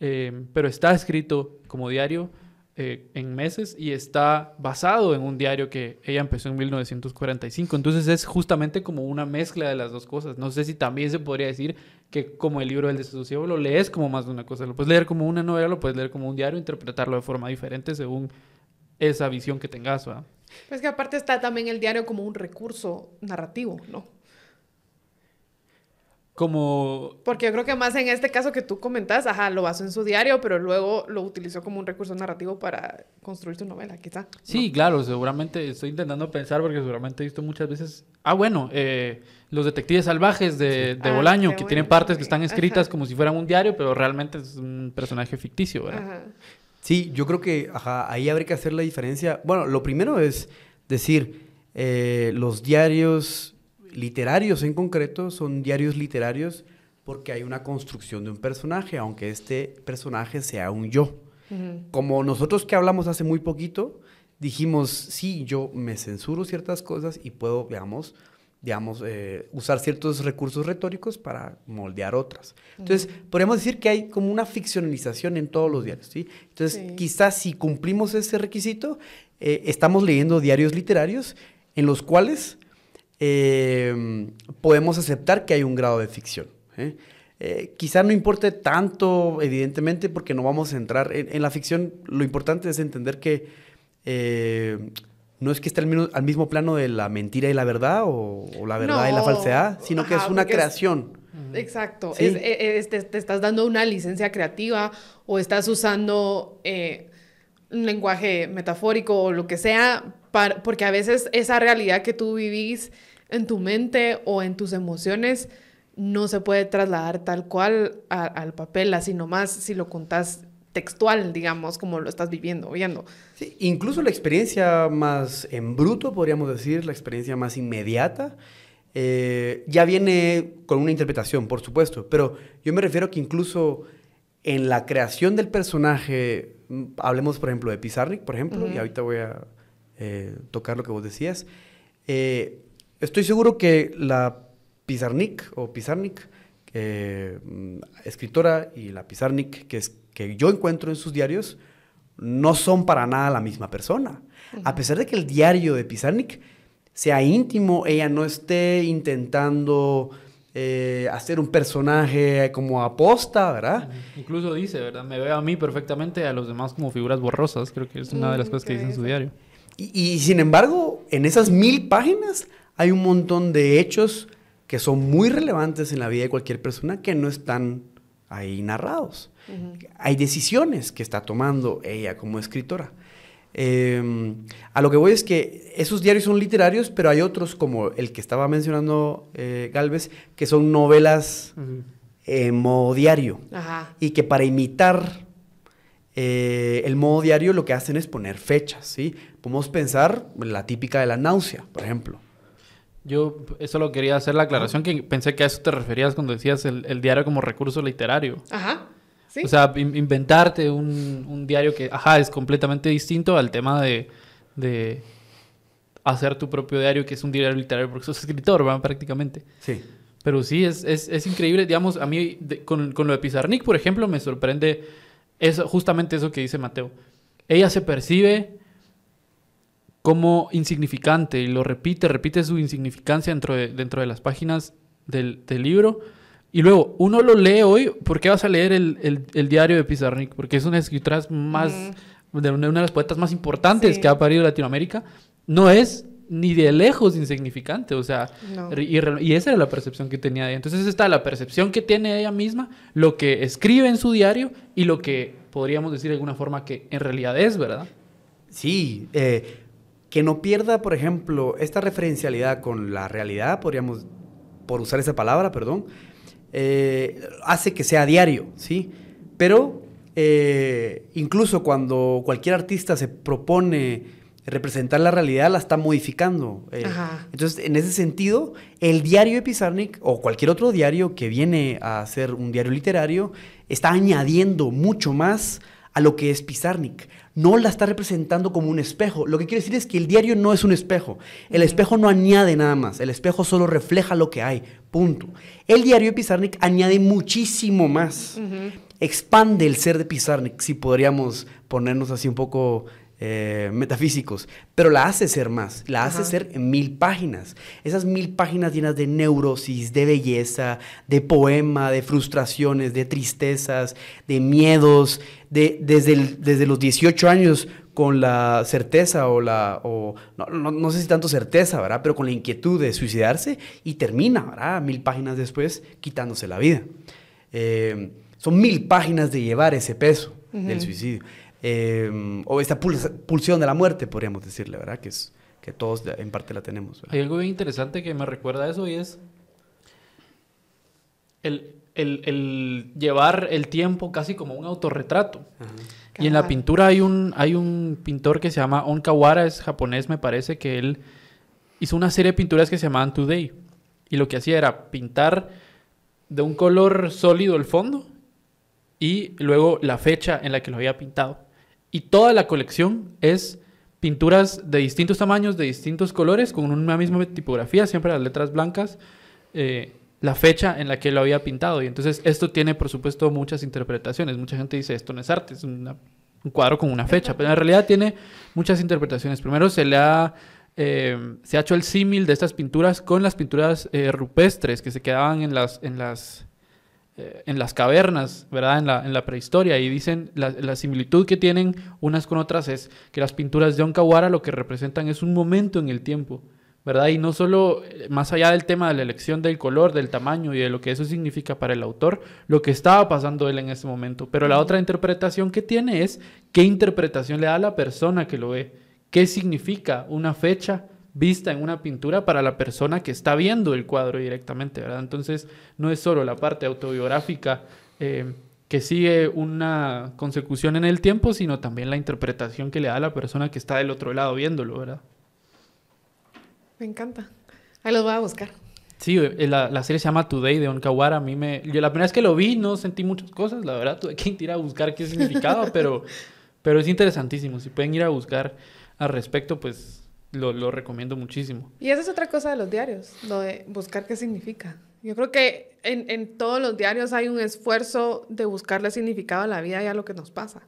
eh, pero está escrito como diario eh, en meses y está basado en un diario que ella empezó en 1945. Entonces es justamente como una mezcla de las dos cosas. No sé si también se podría decir que como el libro del desasosiego lo lees como más de una cosa. Lo puedes leer como una novela, lo puedes leer como un diario, interpretarlo de forma diferente según esa visión que tengas. ¿verdad? Pues que aparte está también el diario como un recurso narrativo, ¿no? Como... Porque yo creo que más en este caso que tú comentas, ajá, lo basó en su diario, pero luego lo utilizó como un recurso narrativo para construir su novela, quizá. Sí, ¿no? claro, seguramente estoy intentando pensar porque seguramente he visto muchas veces... Ah, bueno, eh, los detectives salvajes de, de ah, Bolaño, que bueno, tienen partes que están escritas ajá. como si fueran un diario, pero realmente es un personaje ficticio, ¿verdad? Ajá. Sí, yo creo que ajá, ahí habría que hacer la diferencia. Bueno, lo primero es decir, eh, los diarios literarios en concreto son diarios literarios porque hay una construcción de un personaje, aunque este personaje sea un yo. Uh -huh. Como nosotros que hablamos hace muy poquito, dijimos, sí, yo me censuro ciertas cosas y puedo, digamos, digamos eh, usar ciertos recursos retóricos para moldear otras. Entonces, uh -huh. podríamos decir que hay como una ficcionalización en todos los diarios, ¿sí? Entonces, sí. quizás si cumplimos ese requisito, eh, estamos leyendo diarios literarios en los cuales eh, podemos aceptar que hay un grado de ficción. ¿eh? Eh, quizá no importe tanto, evidentemente, porque no vamos a entrar en, en la ficción. Lo importante es entender que eh, no es que esté al mismo, al mismo plano de la mentira y la verdad, o, o la verdad y la falsedad, sino que es una es- creación. Exacto. Sí. Es- e- es- te, te estás dando una licencia creativa o estás usando eh, lenguaje metafórico o lo que sea, para- porque a veces esa realidad que tú vivís en tu mente o en tus emociones no se puede trasladar tal cual al papel, así nomás si lo contás textual, digamos, como lo estás viviendo, viendo. Incluso la experiencia más en bruto, podríamos decir, la experiencia más inmediata, eh, ya viene con una interpretación, por supuesto, pero yo me refiero que incluso en la creación del personaje, mm, hablemos por ejemplo de Pizarnik, por ejemplo, y ahorita voy a eh, tocar lo que vos decías, eh, estoy seguro que la Pizarnik o Pizarnik, eh, mm, escritora, y la Pizarnik que, es, que yo encuentro en sus diarios, no son para nada la misma persona. A pesar de que el diario de Pizarnik sea íntimo, ella no esté intentando eh, hacer un personaje como aposta, ¿verdad? Incluso dice, ¿verdad? Me veo a mí perfectamente, a los demás como figuras borrosas. Creo que es una de las Mm, cosas que dice en su diario. Y, y sin embargo, en esas mil páginas hay un montón de hechos que son muy relevantes en la vida de cualquier persona que no están ahí narrados. Hay decisiones que está tomando ella como escritora. Eh, a lo que voy es que esos diarios son literarios, pero hay otros como el que estaba mencionando eh, Galvez, que son novelas en modo diario Ajá. y que para imitar eh, el modo diario lo que hacen es poner fechas, ¿sí? Podemos pensar en la típica de la náusea, por ejemplo. Yo solo quería hacer la aclaración que pensé que a eso te referías cuando decías el, el diario como recurso literario. Ajá. Sí. O sea, in- inventarte un, un diario que, ajá, es completamente distinto al tema de, de hacer tu propio diario, que es un diario literario, porque sos escritor, ¿verdad? Prácticamente. Sí. Pero sí, es, es, es increíble. Digamos, a mí, de- con, con lo de Pizarnik, por ejemplo, me sorprende eso, justamente eso que dice Mateo. Ella se percibe como insignificante y lo repite, repite su insignificancia dentro de, dentro de las páginas del, del libro. Y luego, uno lo lee hoy, ¿por qué vas a leer el, el- el diario de Pizarnik? Porque es una escritoras más, de una, una de las poetas más importantes Sí. que ha parido Latinoamérica. No es ni de lejos insignificante, o sea, No. y, y esa era la percepción que tenía ella. Entonces está la percepción que tiene ella misma, lo que escribe en su diario y lo que podríamos decir de alguna forma que en realidad es, ¿verdad? Sí, eh, que no pierda, por ejemplo, esta referencialidad con la realidad, podríamos, por usar esa palabra, perdón, eh, hace que sea diario, ¿sí? Pero eh, incluso cuando cualquier artista se propone representar la realidad, la está modificando. eh. Entonces, en ese sentido, el diario de Pizarnik o cualquier otro diario que viene a ser un diario literario está añadiendo mucho más a lo que es Pizarnik. No la está representando como un espejo. Lo que quiero decir es que el diario no es un espejo. El espejo no añade nada más. El espejo solo refleja lo que hay. Punto. El diario de Pizarnik añade muchísimo más. Expande el ser de Pizarnik, si podríamos ponernos así un poco eh, metafísicos, pero la hace ser más, la hace ser mil páginas. Esas mil páginas llenas de neurosis, de belleza, de poema, de frustraciones, de tristezas, de miedos, de, desde, el- desde los 18 años con la certeza o la, o, no, no- no sé si tanto certeza, ¿verdad? Pero con la inquietud de suicidarse y termina, ¿verdad? Mil páginas después quitándose la vida. Eh, son mil páginas de llevar ese peso del suicidio. Eh, o esta pulsión de la muerte, podríamos decirle, ¿verdad? Que, es, que todos en parte la tenemos. ¿verdad? Hay algo bien interesante que me recuerda a eso y es el, el- el llevar el tiempo casi como un autorretrato. Y en la pintura hay un, hay un pintor que se llama Onkawara, es japonés me parece, que él hizo una serie de pinturas que se llamaban Today. Y lo que hacía era pintar de un color sólido el fondo y luego la fecha en la que lo había pintado. Y toda la colección es pinturas de distintos tamaños, de distintos colores, con una misma tipografía, siempre las letras blancas, eh, la fecha en la que lo había pintado. Y entonces esto tiene, por supuesto, muchas interpretaciones. Mucha gente dice, esto no es arte, es un cuadro con una fecha, pero en realidad tiene muchas interpretaciones. Primero se le ha eh, se ha hecho el símil de estas pinturas con las pinturas eh, rupestres que se quedaban en las, eh, en las cavernas, ¿verdad? En la, en la prehistoria. Y dicen, la, la, similitud que tienen unas con otras es que las pinturas de Onkawara lo que representan es un momento en el tiempo, ¿verdad? Y no solo, más allá del tema de la elección del color, del tamaño y de lo que eso significa para el autor, lo que estaba pasando él en ese momento. Pero la otra interpretación que tiene es qué interpretación le da a la persona que lo ve qué significa una fecha vista en una pintura para la persona que está viendo el cuadro directamente, ¿verdad? Entonces, no es solo la parte autobiográfica eh, que sigue una consecución en el tiempo, sino también la interpretación que le da a la persona que está del otro lado viéndolo, ¿verdad? Me encanta. Ahí los voy a buscar. Sí, eh, la, la, serie se llama Today de Onkawara. A mí me... Yo la primera vez que lo vi no sentí muchas cosas, la verdad. Tuve que ir a buscar qué significaba, pero, pero es interesantísimo. Si pueden ir a buscar al respecto, pues lo, lo, recomiendo muchísimo. Y esa es otra cosa de los diarios, lo de buscar qué significa. Yo creo que en, en todos los diarios hay un esfuerzo de buscarle significado a la vida y a lo que nos pasa.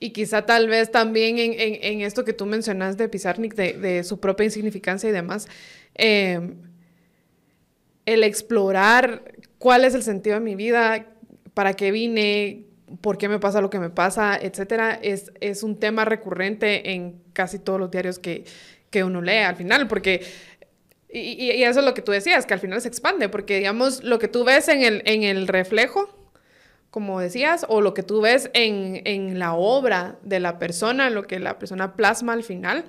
Y quizá tal vez también en, en, en esto que tú mencionas de Pizarnik, de, de, su propia insignificancia y demás, eh, el explorar cuál es el sentido de mi vida, para qué vine, por qué me pasa lo que me pasa, etcétera, es, es un tema recurrente en casi todos los diarios que, que uno lee al final, porque, y, y, eso es lo que tú decías, que al final se expande, porque digamos, lo que tú ves en el, en el reflejo, como decías, o lo que tú ves en, en la obra de la persona, lo que la persona plasma al final,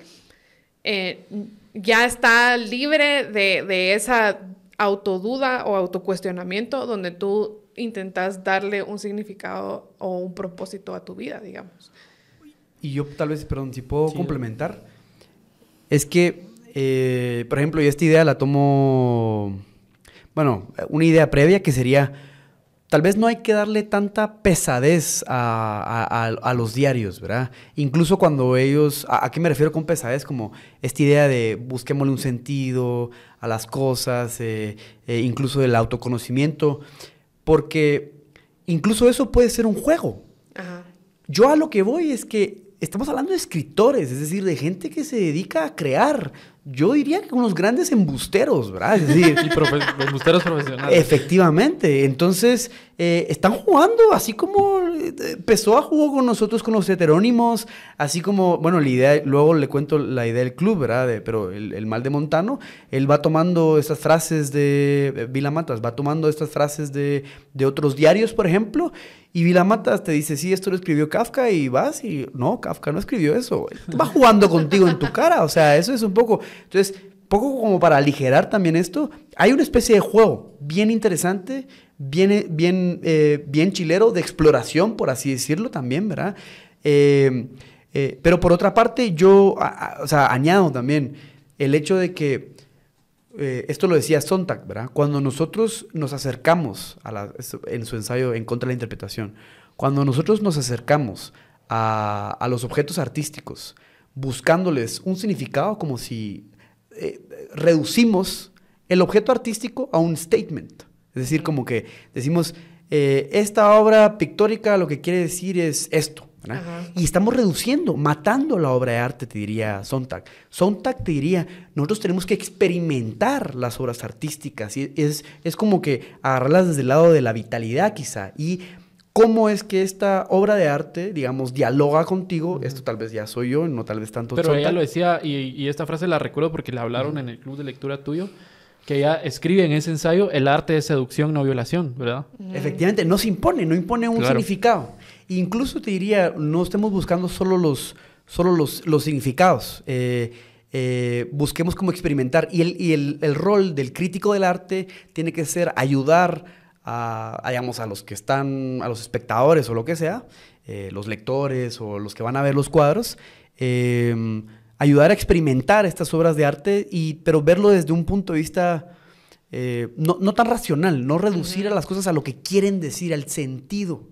eh, ya está libre de, de esa autoduda o autocuestionamiento donde tú intentas darle un significado o un propósito a tu vida, digamos. Y yo tal vez, perdón, si puedo sí. complementar, es que, eh, por ejemplo, yo esta idea la tomo, bueno, una idea previa que sería, tal vez no hay que darle tanta pesadez a, a, a los diarios, ¿verdad? Incluso cuando ellos, a, qué me refiero con pesadez? Como esta idea de busquémosle un sentido a las cosas, eh, eh, incluso del autoconocimiento porque incluso eso puede ser un juego. Ajá. Yo a lo que voy es que estamos hablando de escritores, es decir, de gente que se dedica a crear. Yo diría que unos grandes embusteros, ¿verdad? Es decir, y profe embusteros profesionales. Efectivamente. Entonces, eh, están jugando así como empezó a jugar con nosotros con los heterónimos, así como, bueno, la idea, luego le cuento la idea del club, ¿verdad? De, pero el, el, mal de Montano, él va tomando estas frases de, de Vilamatas, va tomando estas frases de, de otros diarios, por ejemplo, y Vilamatas te dice, sí, esto lo escribió Kafka y vas y no, Kafka no escribió eso. Va jugando contigo en tu cara. O sea, eso es un poco... Entonces, poco como para aligerar también esto, hay una especie de juego bien interesante, bien, bien, eh, bien chilero, de exploración, por así decirlo también, ¿verdad? Eh, eh, pero por otra parte, yo, o sea, añado también el hecho de que eh, esto lo decía Sontag, ¿verdad? Cuando nosotros nos acercamos en su ensayo en contra de la interpretación, cuando nosotros nos acercamos a, a los objetos artísticos, buscándoles un significado como si eh, reducimos el objeto artístico a un statement. Es decir, como que decimos, eh, esta obra pictórica lo que quiere decir es esto. Y estamos reduciendo, matando la obra de arte, te diría Sontag. Sontag te diría, nosotros tenemos que experimentar las obras artísticas. Y es, es como que agarrarlas desde el lado de la vitalidad quizá. Y cómo es que esta obra de arte, digamos, dialoga contigo. Uh -huh. Esto tal vez ya soy yo, no tal vez tanto Pero Sontag. ella lo decía, y, y, esta frase la recuerdo porque la hablaron uh -huh. en el club de lectura tuyo que ella escribe en ese ensayo el arte de seducción, no violación, ¿verdad? Efectivamente, no se impone, no impone un claro. significado. Incluso te diría, no estemos buscando solo los, solo los, los significados. Eh, eh, busquemos cómo experimentar. Y, el, y el, el, rol del crítico del arte tiene que ser ayudar a, a, digamos, a los que están, a los espectadores o lo que sea, eh, los lectores o los que van a ver los cuadros, eh, ayudar a experimentar estas obras de arte, y, pero verlo desde un punto de vista no, no, tan racional, no reducir uh -huh. a las cosas a lo que quieren decir, al sentido.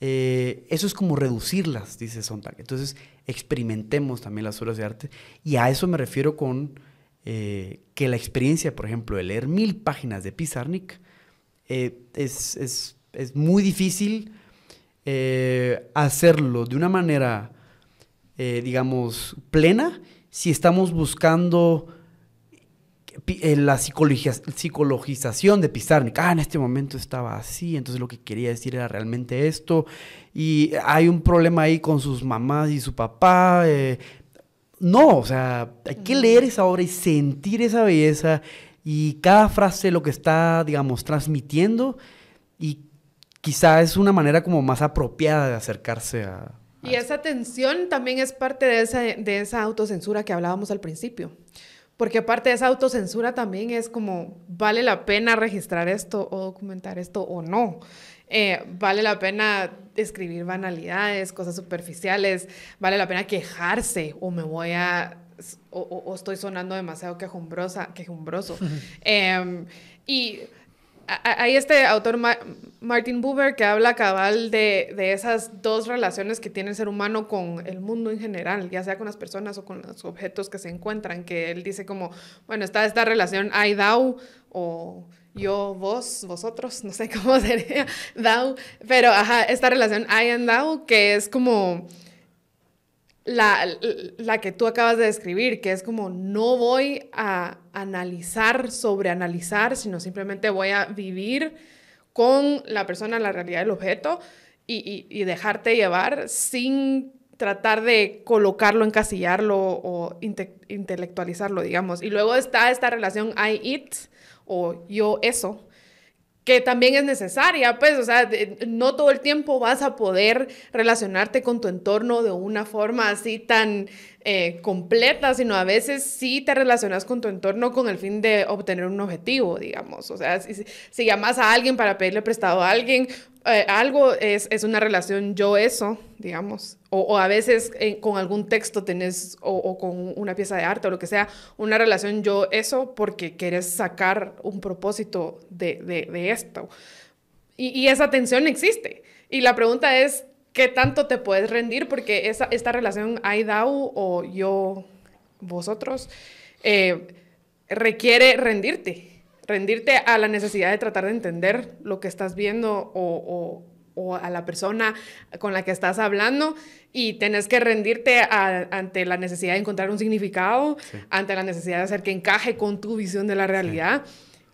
Eh, eso es como reducirlas, dice Sontag. Entonces, experimentemos también las obras de arte. Y a eso me refiero con eh, que la experiencia, por ejemplo, de leer mil páginas de Pizarnik eh, es, es, es, muy difícil hacerlo de una manera, digamos, plena si estamos buscando eh, la psicologización de Pizarnik. Ah, en este momento estaba así, entonces lo que quería decir era realmente esto. Y hay un problema ahí con sus mamás y su papá. Eh, no, o sea, hay que leer esa obra y sentir esa belleza y cada frase lo que está, digamos, transmitiendo y quizá es una manera como más apropiada de acercarse a... y esa tensión también es parte de esa, de esa autocensura que hablábamos al principio. Porque parte de esa autocensura también es como, ¿vale la pena registrar esto o documentar esto o no? Eh, ¿Vale la pena escribir banalidades, cosas superficiales? ¿Vale la pena quejarse o me voy a... o, estoy sonando demasiado quejumbrosa, quejumbroso? Em, y hay este autor Martin Buber que habla cabal de, de, esas dos relaciones que tiene el ser humano con el mundo en general, ya sea con las personas o con los objetos que se encuentran, que él dice como, bueno, está esta relación I-Thou o yo, vos, vosotros, no sé cómo sería thou, pero ajá, esta relación I and thou que es como la, la, que tú acabas de describir, que es como no voy a analizar, sobreanalizar, sino simplemente voy a vivir con la persona, la realidad del objeto y, y, dejarte llevar sin tratar de colocarlo, encasillarlo o intelectualizarlo, digamos. Y luego está esta relación I-it o yo eso, que también es necesaria, pues, o sea, no todo el tiempo vas a poder relacionarte con tu entorno de una forma así tan eh, completa, sino a veces sí te relacionas con tu entorno con el fin de obtener un objetivo, digamos. O sea, si, si llamas a alguien para pedirle prestado a alguien, eh, algo es, es, una relación yo-eso, digamos, o, a veces eh, con algún texto tenés, o, con una pieza de arte o lo que sea, una relación yo-eso porque quieres sacar un propósito de, de, esto. Y, esa tensión existe. Y la pregunta es, ¿qué tanto te puedes rendir? Porque esa, esta relación I-DAO o yo-vosotros eh, requiere rendirte rendirte a la necesidad de tratar de entender lo que estás viendo o, a la persona con la que estás hablando y tenés que rendirte ante la necesidad de encontrar un significado, ante la necesidad de hacer que encaje con tu visión de la realidad.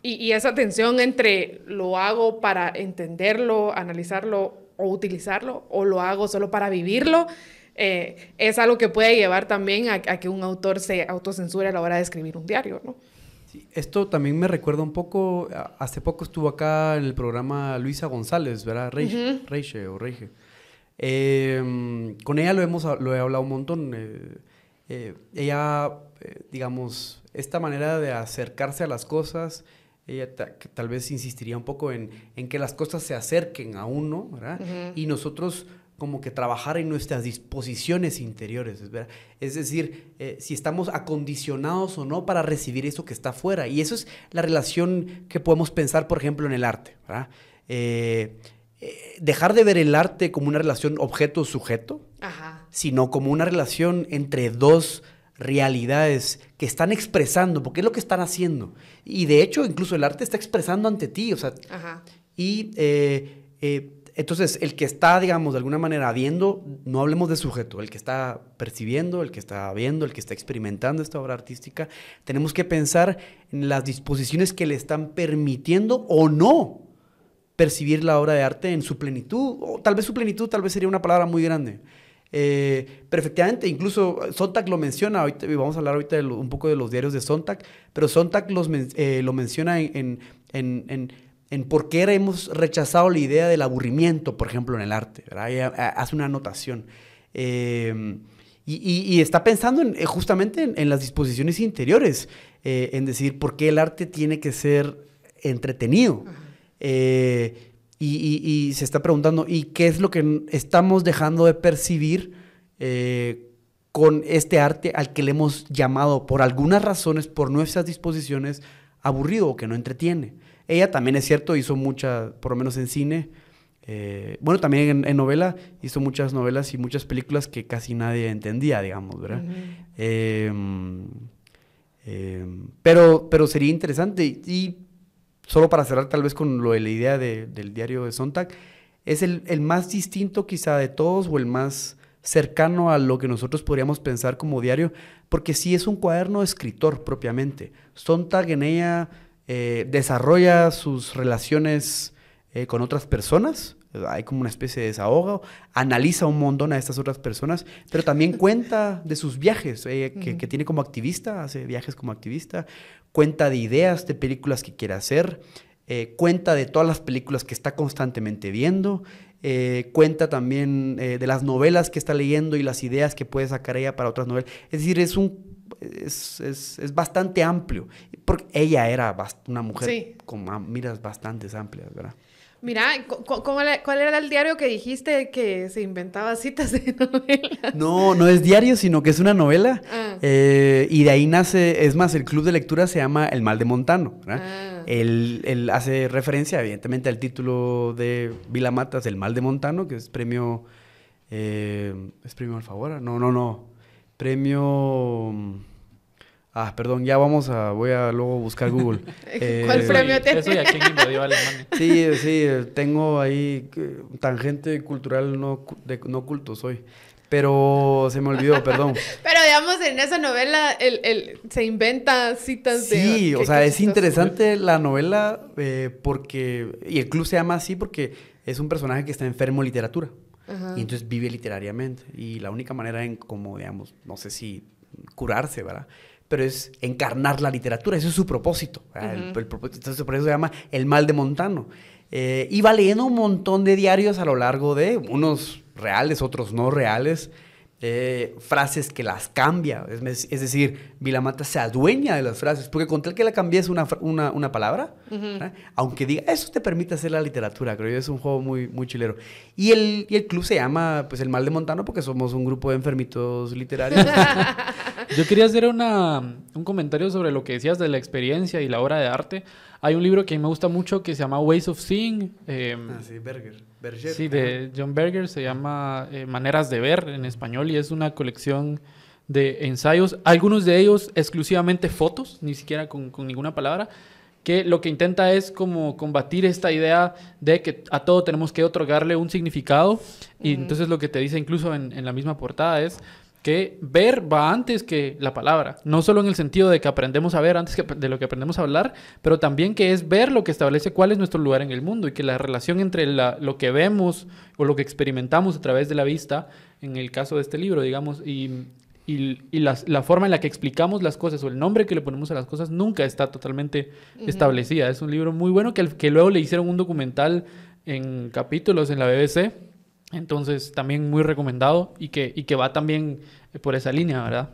Y, esa tensión entre lo hago para entenderlo, analizarlo o utilizarlo, o lo hago solo para vivirlo, eh, es algo que puede llevar también a, a, que un autor se autocensure a la hora de escribir un diario, ¿no? Esto también me recuerda un poco, hace poco estuvo acá en el programa Luisa González, ¿verdad? Reiche, o Reiche. Em, con ella lo, hemos, lo he hablado un montón. Eh, eh, ella, eh, digamos, esta manera de acercarse a las cosas, ella tal vez insistiría un poco en, en, que las cosas se acerquen a uno, ¿verdad? Y nosotros como que trabajar en nuestras disposiciones interiores, es, decir, eh, si estamos acondicionados o no para recibir eso que está afuera. Y eso es la relación que podemos pensar, por ejemplo, en el arte. Eh, eh, dejar de ver el arte como una relación objeto-sujeto, sino como una relación entre dos realidades que están expresando, porque es lo que están haciendo. Y de hecho, incluso el arte está expresando ante ti, o sea, y entonces, el que está, digamos, de alguna manera viendo, no hablemos de sujeto, el que está percibiendo, el que está viendo, el que está experimentando esta obra artística, tenemos que pensar en las disposiciones que le están permitiendo o no percibir la obra de arte en su plenitud, o tal vez su plenitud, tal vez sería una palabra muy grande. Eh, pero efectivamente, incluso Sontag lo menciona, ahorita, vamos a hablar ahorita un poco de los diarios de Sontag, pero Sontag eh, lo menciona en, en, en en por qué hemos rechazado la idea del aburrimiento, por ejemplo, en el arte. Hace una anotación. Em, y, está pensando en, eh, justamente en, las disposiciones interiores, eh, en decir por qué el arte tiene que ser entretenido. Eh, y, se está preguntando, ¿y qué es lo que estamos dejando de percibir con este arte al que le hemos llamado, por algunas razones, por nuestras disposiciones, aburrido o que no entretiene? Ella también es cierto, hizo mucha, por lo menos en cine, eh, bueno, también en, novela, hizo muchas novelas y muchas películas que casi nadie entendía, digamos, ¿verdad? Em, pero, pero sería interesante, y, solo para cerrar tal vez con lo de la idea del diario de Sontag, es el, el, más distinto quizá de todos o el más cercano a lo que nosotros podríamos pensar como diario, porque sí es un cuaderno escritor propiamente. Sontag en ella eh, desarrolla sus relaciones eh, con otras personas, hay como una especie de desahogo, analiza un montón a estas otras personas, pero también cuenta de sus viajes, eh, que, que, tiene como activista, hace viajes como activista, cuenta de ideas, de películas que quiere hacer, eh, cuenta de todas las películas que está constantemente viendo, eh, cuenta también eh, de las novelas que está leyendo y las ideas que puede sacar ella para otras novelas. Es decir, es un es, es, es bastante amplio, porque ella era una mujer Sí. con ah, miras bastante amplias, ¿verdad? Mira, cu- cu- ¿cuál era- ¿cuál era el diario que dijiste que se inventaba citas de novelas? No, no es diario, sino que es una novela. Ah. eh, y de ahí nace, es más, el club de lectura se llama El Mal de Montano. Ah. Él, él hace referencia, evidentemente, al título de Vila Matas, El Mal de Montano, que es premio. eh, ¿Es premio Alfaguara? No, no, no. Premio. Ah, perdón, ya vamos a. Voy a luego buscar Google. ¿Cuál Eh, premio tiene? Eso y a quién invadió Alemania. Sí, sí, tengo ahí tangente cultural no, de, no culto soy. Pero se me olvidó, perdón. Pero digamos, en esa novela el, el- se inventa citas de... Sí, o sea, es interesante la novela eh, porque, y el club se llama así porque es un personaje que está enfermo en literatura. Ajá. Y entonces vive literariamente. Y la única manera en como, digamos, no sé si curarse, ¿verdad? Pero es encarnar la literatura, eso es su propósito. El- Ujú. el propósito- entonces por eso se llama El Mal de Montano. Eh, y va leyendo un montón de diarios a lo largo de unos reales, otros no reales, eh, frases que las cambia. Es, es decir, Vilamata se adueña de las frases, porque con tal que le cambies una, una, una palabra, ¿verdad? aunque diga, eso te permite hacer la literatura, creo yo, es un juego muy, muy chilero. Y el, y el club se llama, pues, El Mal de Montano, porque somos un grupo de enfermitos literarios. Yo quería hacer una, un comentario sobre lo que decías de la experiencia y la obra de arte. Hay un libro que a mí me gusta mucho que se llama Ways of Seeing. eh, ah, sí, Berger. Berger. Sí, de John Berger, se llama eh, Maneras de Ver en español y es una colección de ensayos, algunos de ellos exclusivamente fotos, ni siquiera con, con ninguna palabra, que lo que intenta es como combatir esta idea de que a todo tenemos que otorgarle un significado y entonces lo que te dice incluso en, en la misma portada es que ver va antes que la palabra, no solo en el sentido de que aprendemos a ver antes que de lo que aprendemos a hablar, pero también que es ver lo que establece cuál es nuestro lugar en el mundo y que la relación entre la- lo que vemos o lo que experimentamos a través de la vista, en el caso de este libro, digamos, y, y, y las- la forma en la que explicamos las cosas o el nombre que le ponemos a las cosas nunca está totalmente establecida. Es un libro muy bueno que luego le hicieron un documental en capítulos en la BBC. Entonces, también muy recomendado y que, y que va también eh, por esa línea, ¿verdad?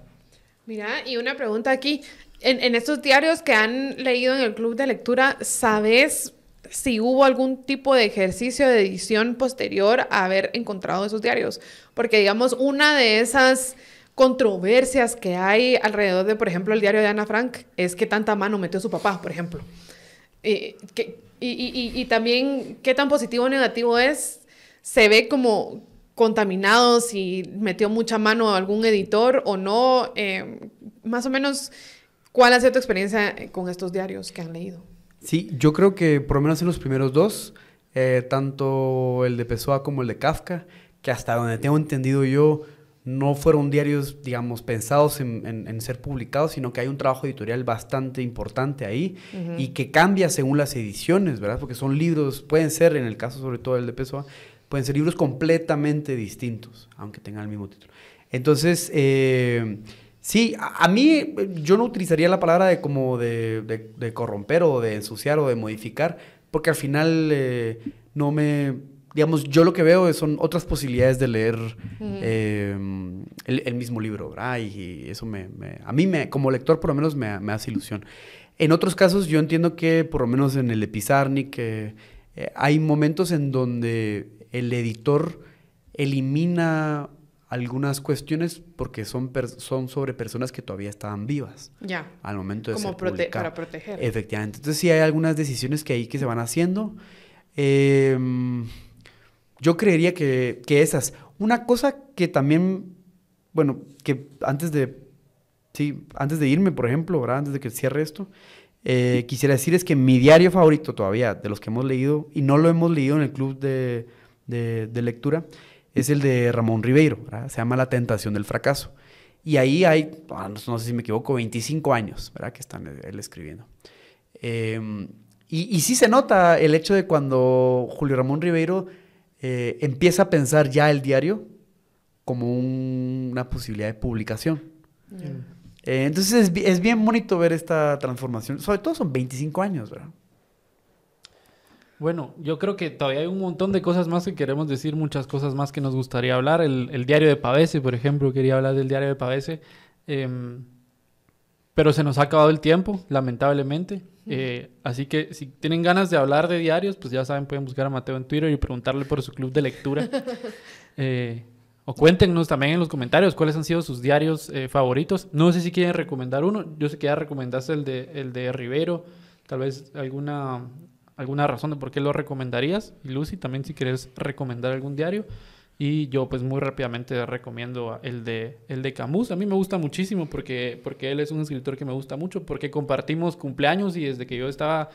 Mira, y una pregunta aquí. En, en estos diarios que han leído en el club de lectura, ¿sabes si hubo algún tipo de ejercicio de edición posterior a haber encontrado esos diarios? Porque, digamos, una de esas controversias que hay alrededor de, por ejemplo, el diario de Ana Frank es que tanta mano metió su papá, por ejemplo. Eh, que- y, y- y- y también qué tan positivo o negativo es, se ve como contaminado, si metió mucha mano algún editor o no, eh, más o menos, ¿cuál ha sido tu experiencia eh, con estos diarios que han leído? Sí, yo creo que por lo menos en los primeros dos, eh, tanto el de Pessoa como el de Kafka, que hasta donde tengo entendido yo, no fueron diarios, digamos, pensados en, en- en ser publicados, sino que hay un trabajo editorial bastante importante ahí y que cambia según las ediciones, ¿verdad? Porque son libros, pueden ser, en el caso sobre todo el de Pessoa, pueden ser libros completamente distintos, aunque tengan el mismo título. Entonces, eh, sí, a, a mí yo no utilizaría la palabra de como de, de- de corromper o de ensuciar o de modificar, porque al final eh, no me, digamos, yo lo que veo son otras posibilidades de leer eh, el, el mismo libro, ¿verdad? Y, y eso me, me- a mí me, como lector por lo menos me, me hace ilusión. En otros casos yo entiendo que por lo menos en el de Pizarnik eh, eh, hay momentos en donde el editor elimina algunas cuestiones porque son, son sobre personas que todavía estaban vivas Ya, al momento de como ser prote- publicado. para proteger. Efectivamente. Entonces sí hay algunas decisiones que ahí que se van haciendo. Em, yo creería que, que esas. Una cosa que también, bueno, que antes de, sí, antes de irme, por ejemplo, ¿verdad? Antes de que cierre esto, eh, quisiera decir es que mi diario favorito todavía, de los que hemos leído, y no lo hemos leído en el club de, de- de lectura, es el de Ramón Ribeiro, ¿verdad? Se llama La tentación del fracaso. Y ahí hay, ah, no, sé si me equivoco, 25 años, ¿verdad? Que están él escribiendo. Y, y, sí se nota el hecho de cuando Julio Ramón Ribeiro eh, empieza a pensar ya el diario como una posibilidad de publicación. Eh, entonces es, es, bien bonito ver esta transformación. Sobre todo son 25 años, ¿verdad? Bueno, yo creo que todavía hay un montón de cosas más que queremos decir, muchas cosas más que nos gustaría hablar. El, diario de Pavese, por ejemplo, quería hablar del diario de Pavese. Em, pero se nos ha acabado el tiempo, lamentablemente. Eh, así que si tienen ganas de hablar de diarios, pues ya saben, pueden buscar a Mateo en Twitter y preguntarle por su club de lectura. Eh, o cuéntenos también en los comentarios cuáles han sido sus diarios eh, favoritos. No sé si quieren recomendar uno. Yo sé que ya recomendaste el de, el de Rivero. Tal vez alguna alguna razón de por qué lo recomendarías. Y Lucy, también si quieres recomendar algún diario. Y yo pues muy rápidamente recomiendo el de, el de Camus. A mí me gusta muchísimo porque, porque él es un escritor que me gusta mucho, porque compartimos cumpleaños y desde que yo estaba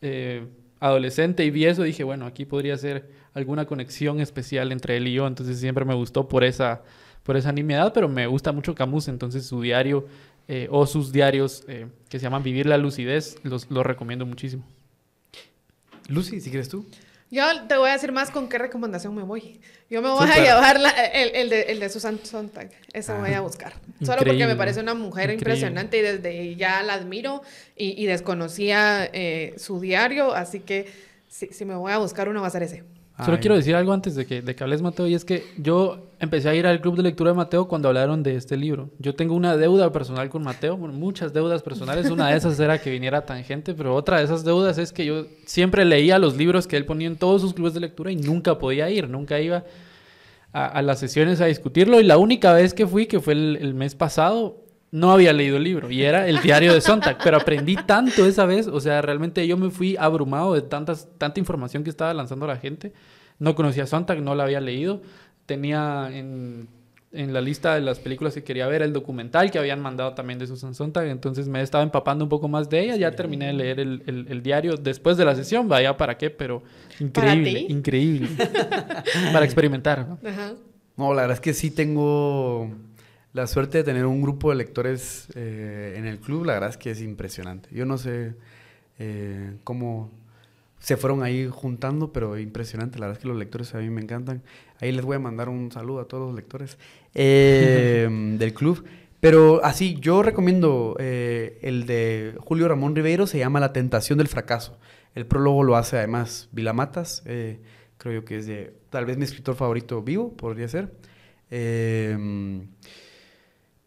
eh, adolescente y vi eso dije, bueno, aquí podría ser alguna conexión especial entre él y yo. Entonces siempre me gustó por esa, por esa nimiedad, pero me gusta mucho Camus. Entonces su diario eh, o sus diarios eh, que se llaman Vivir la Lucidez, los, los recomiendo muchísimo. Lucy, si quieres tú. Yo te voy a decir más con qué recomendación me voy. Yo me voy a llevar el, el, de, el de Susan Sontag. Eso voy a buscar. Solo porque me parece una mujer impresionante y desde ya la admiro y, y desconocía eh, su diario. Así que si, si me voy a buscar uno va a ser ese. Solo quiero decir algo antes de que, de que hables, Mateo, y es que yo empecé a ir al club de lectura de Mateo cuando hablaron de este libro. Yo tengo una deuda personal con Mateo, muchas deudas personales. Una de esas era que viniera tangente, pero otra de esas deudas es que yo siempre leía los libros que él ponía en todos sus clubes de lectura y nunca podía ir, nunca iba a, las sesiones a discutirlo. Y la única vez que fui, que fue el, el mes pasado, no había leído el libro y era el diario de Sontag, pero aprendí tanto esa vez, o sea, realmente yo me fui abrumado de tantas, tanta información que estaba lanzando la gente. No conocía a Sontag, no la había leído. Tenía en, en, la lista de las películas que quería ver el documental que habían mandado también de Susan Sontag, entonces me estaba empapando un poco más de ella. Ya terminé de leer el, el, diario después de la sesión, vaya para qué, pero increíble, increíble. para experimentar. ¿no? no, la verdad es que sí tengo la suerte de tener un grupo de lectores eh, en el club, la verdad es que es impresionante. Yo no sé eh, cómo se fueron ahí juntando, pero impresionante. La verdad es que los lectores a mí me encantan. Ahí les voy a mandar un saludo a todos los lectores eh, del club. Pero así, yo recomiendo el de Julio Ramón Ribeiro, se llama La tentación del fracaso. El prólogo lo hace además Vilamatas, creo yo que es de tal vez mi escritor favorito vivo, podría ser.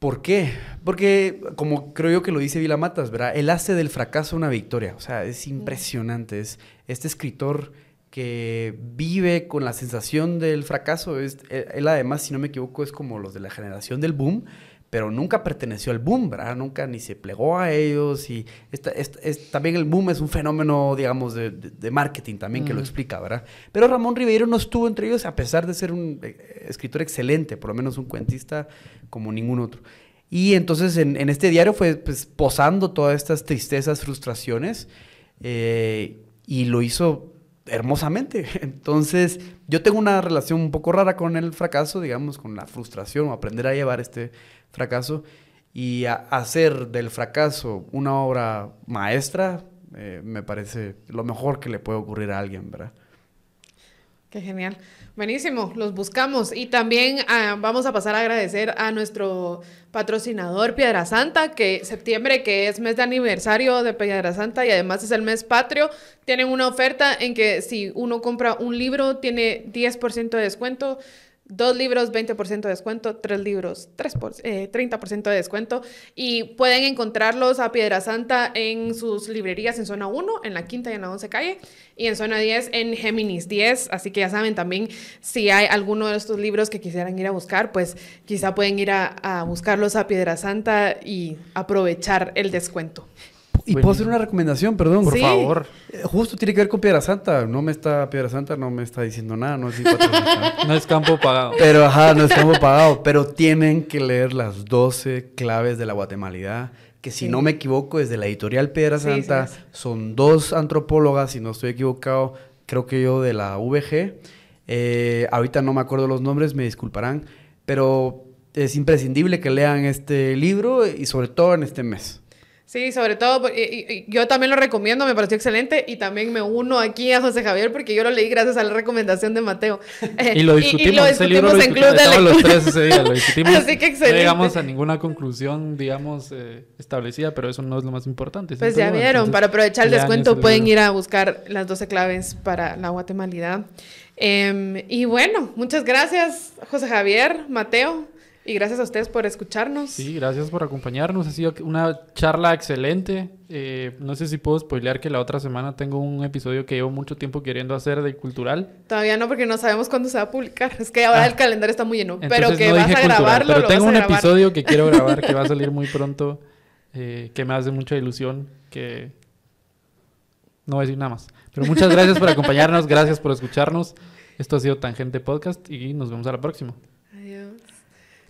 ¿Por qué? Porque, como creo yo que lo dice Vila Matas, ¿verdad? Él hace del fracaso una victoria. O sea, es impresionante. Es este escritor que vive con la sensación del fracaso. Es, él, además, si no me equivoco, es como los de la generación del boom, pero nunca perteneció al boom, ¿verdad? Nunca ni se plegó a ellos y esta, también el boom es un fenómeno, digamos, de, de, marketing también que lo explica, ¿verdad? Pero Ramón Ribeiro no estuvo entre ellos a pesar de ser un eh, escritor excelente, por lo menos un cuentista como ningún otro. Y entonces en, en este diario fue pues, posando todas estas tristezas, frustraciones eh, y lo hizo hermosamente. Entonces, yo tengo una relación un poco rara con el fracaso, digamos, con la frustración o aprender a llevar este fracaso y hacer del fracaso una obra maestra, eh, me parece lo mejor que le puede ocurrir a alguien, ¿verdad? Qué genial. Buenísimo, los buscamos. Y también ah, vamos a pasar a agradecer a nuestro patrocinador Piedra Santa, que septiembre, que es mes de aniversario de Piedra Santa y además es el mes patrio, tienen una oferta en que si uno compra un libro tiene 10% de descuento. Dos libros, 20% de descuento. Tres libros, 3 por, 30% eh, de descuento. Y pueden encontrarlos a Piedra Santa en sus librerías en zona 1, en la quinta y en la 11 calle. Y en zona 10, en Géminis 10. Así que ya saben también, si hay alguno de estos libros que quisieran ir a buscar, pues quizá pueden ir a buscarlos a Piedra Santa y aprovechar el descuento. Y puedo hacer una recomendación, perdón. Por favor. Eh, justo tiene que ver con Piedra Santa. No me está, Piedra Santa no me está diciendo nada, no es No es campo pagado. Pero, ajá, no es campo pagado. Pero tienen que leer las 12 claves de la guatemalidad. Que si no me equivoco, es de la editorial Piedra Santa. Son dos antropólogas, si no estoy equivocado, creo que yo de la VG. Eh, ahorita no me acuerdo los nombres, me disculparán, pero es imprescindible que lean este libro y sobre todo en este mes. Sí, sobre todo, y- y- y yo también lo recomiendo, me pareció excelente y también me uno aquí a José Javier porque yo lo leí gracias a la recomendación de Mateo. Eh, Y lo discutimos, lo ese libro lo discutimos en Club discutimos, de estábamos los Lectura. tres ese día, lo discutimos. Así que No excelente. llegamos a ninguna conclusión, digamos, eh, establecida, pero eso no es lo más importante. Pues ya vieron, Entonces, para aprovechar el descuento pueden ir a buscar las 12 claves para la guatemalidad. Em, y bueno, muchas gracias José Javier, Mateo, y gracias a ustedes por escucharnos. Sí, gracias por acompañarnos. Ha sido una charla excelente. Eh, no sé si puedo spoilear que la otra semana tengo un episodio que llevo mucho tiempo queriendo hacer de cultural. Todavía no, porque no sabemos cuándo se va a publicar. Es que ahora Ah. el calendario está muy lleno. Pero que no vas a cultural, grabarlo, pero lo tengo vas un grabar. episodio que quiero grabar que va a salir muy pronto, eh, que me hace mucha ilusión, que no voy a decir nada más. Pero muchas gracias por acompañarnos, gracias por escucharnos. Esto ha sido Tangente Podcast y nos vemos a la próxima.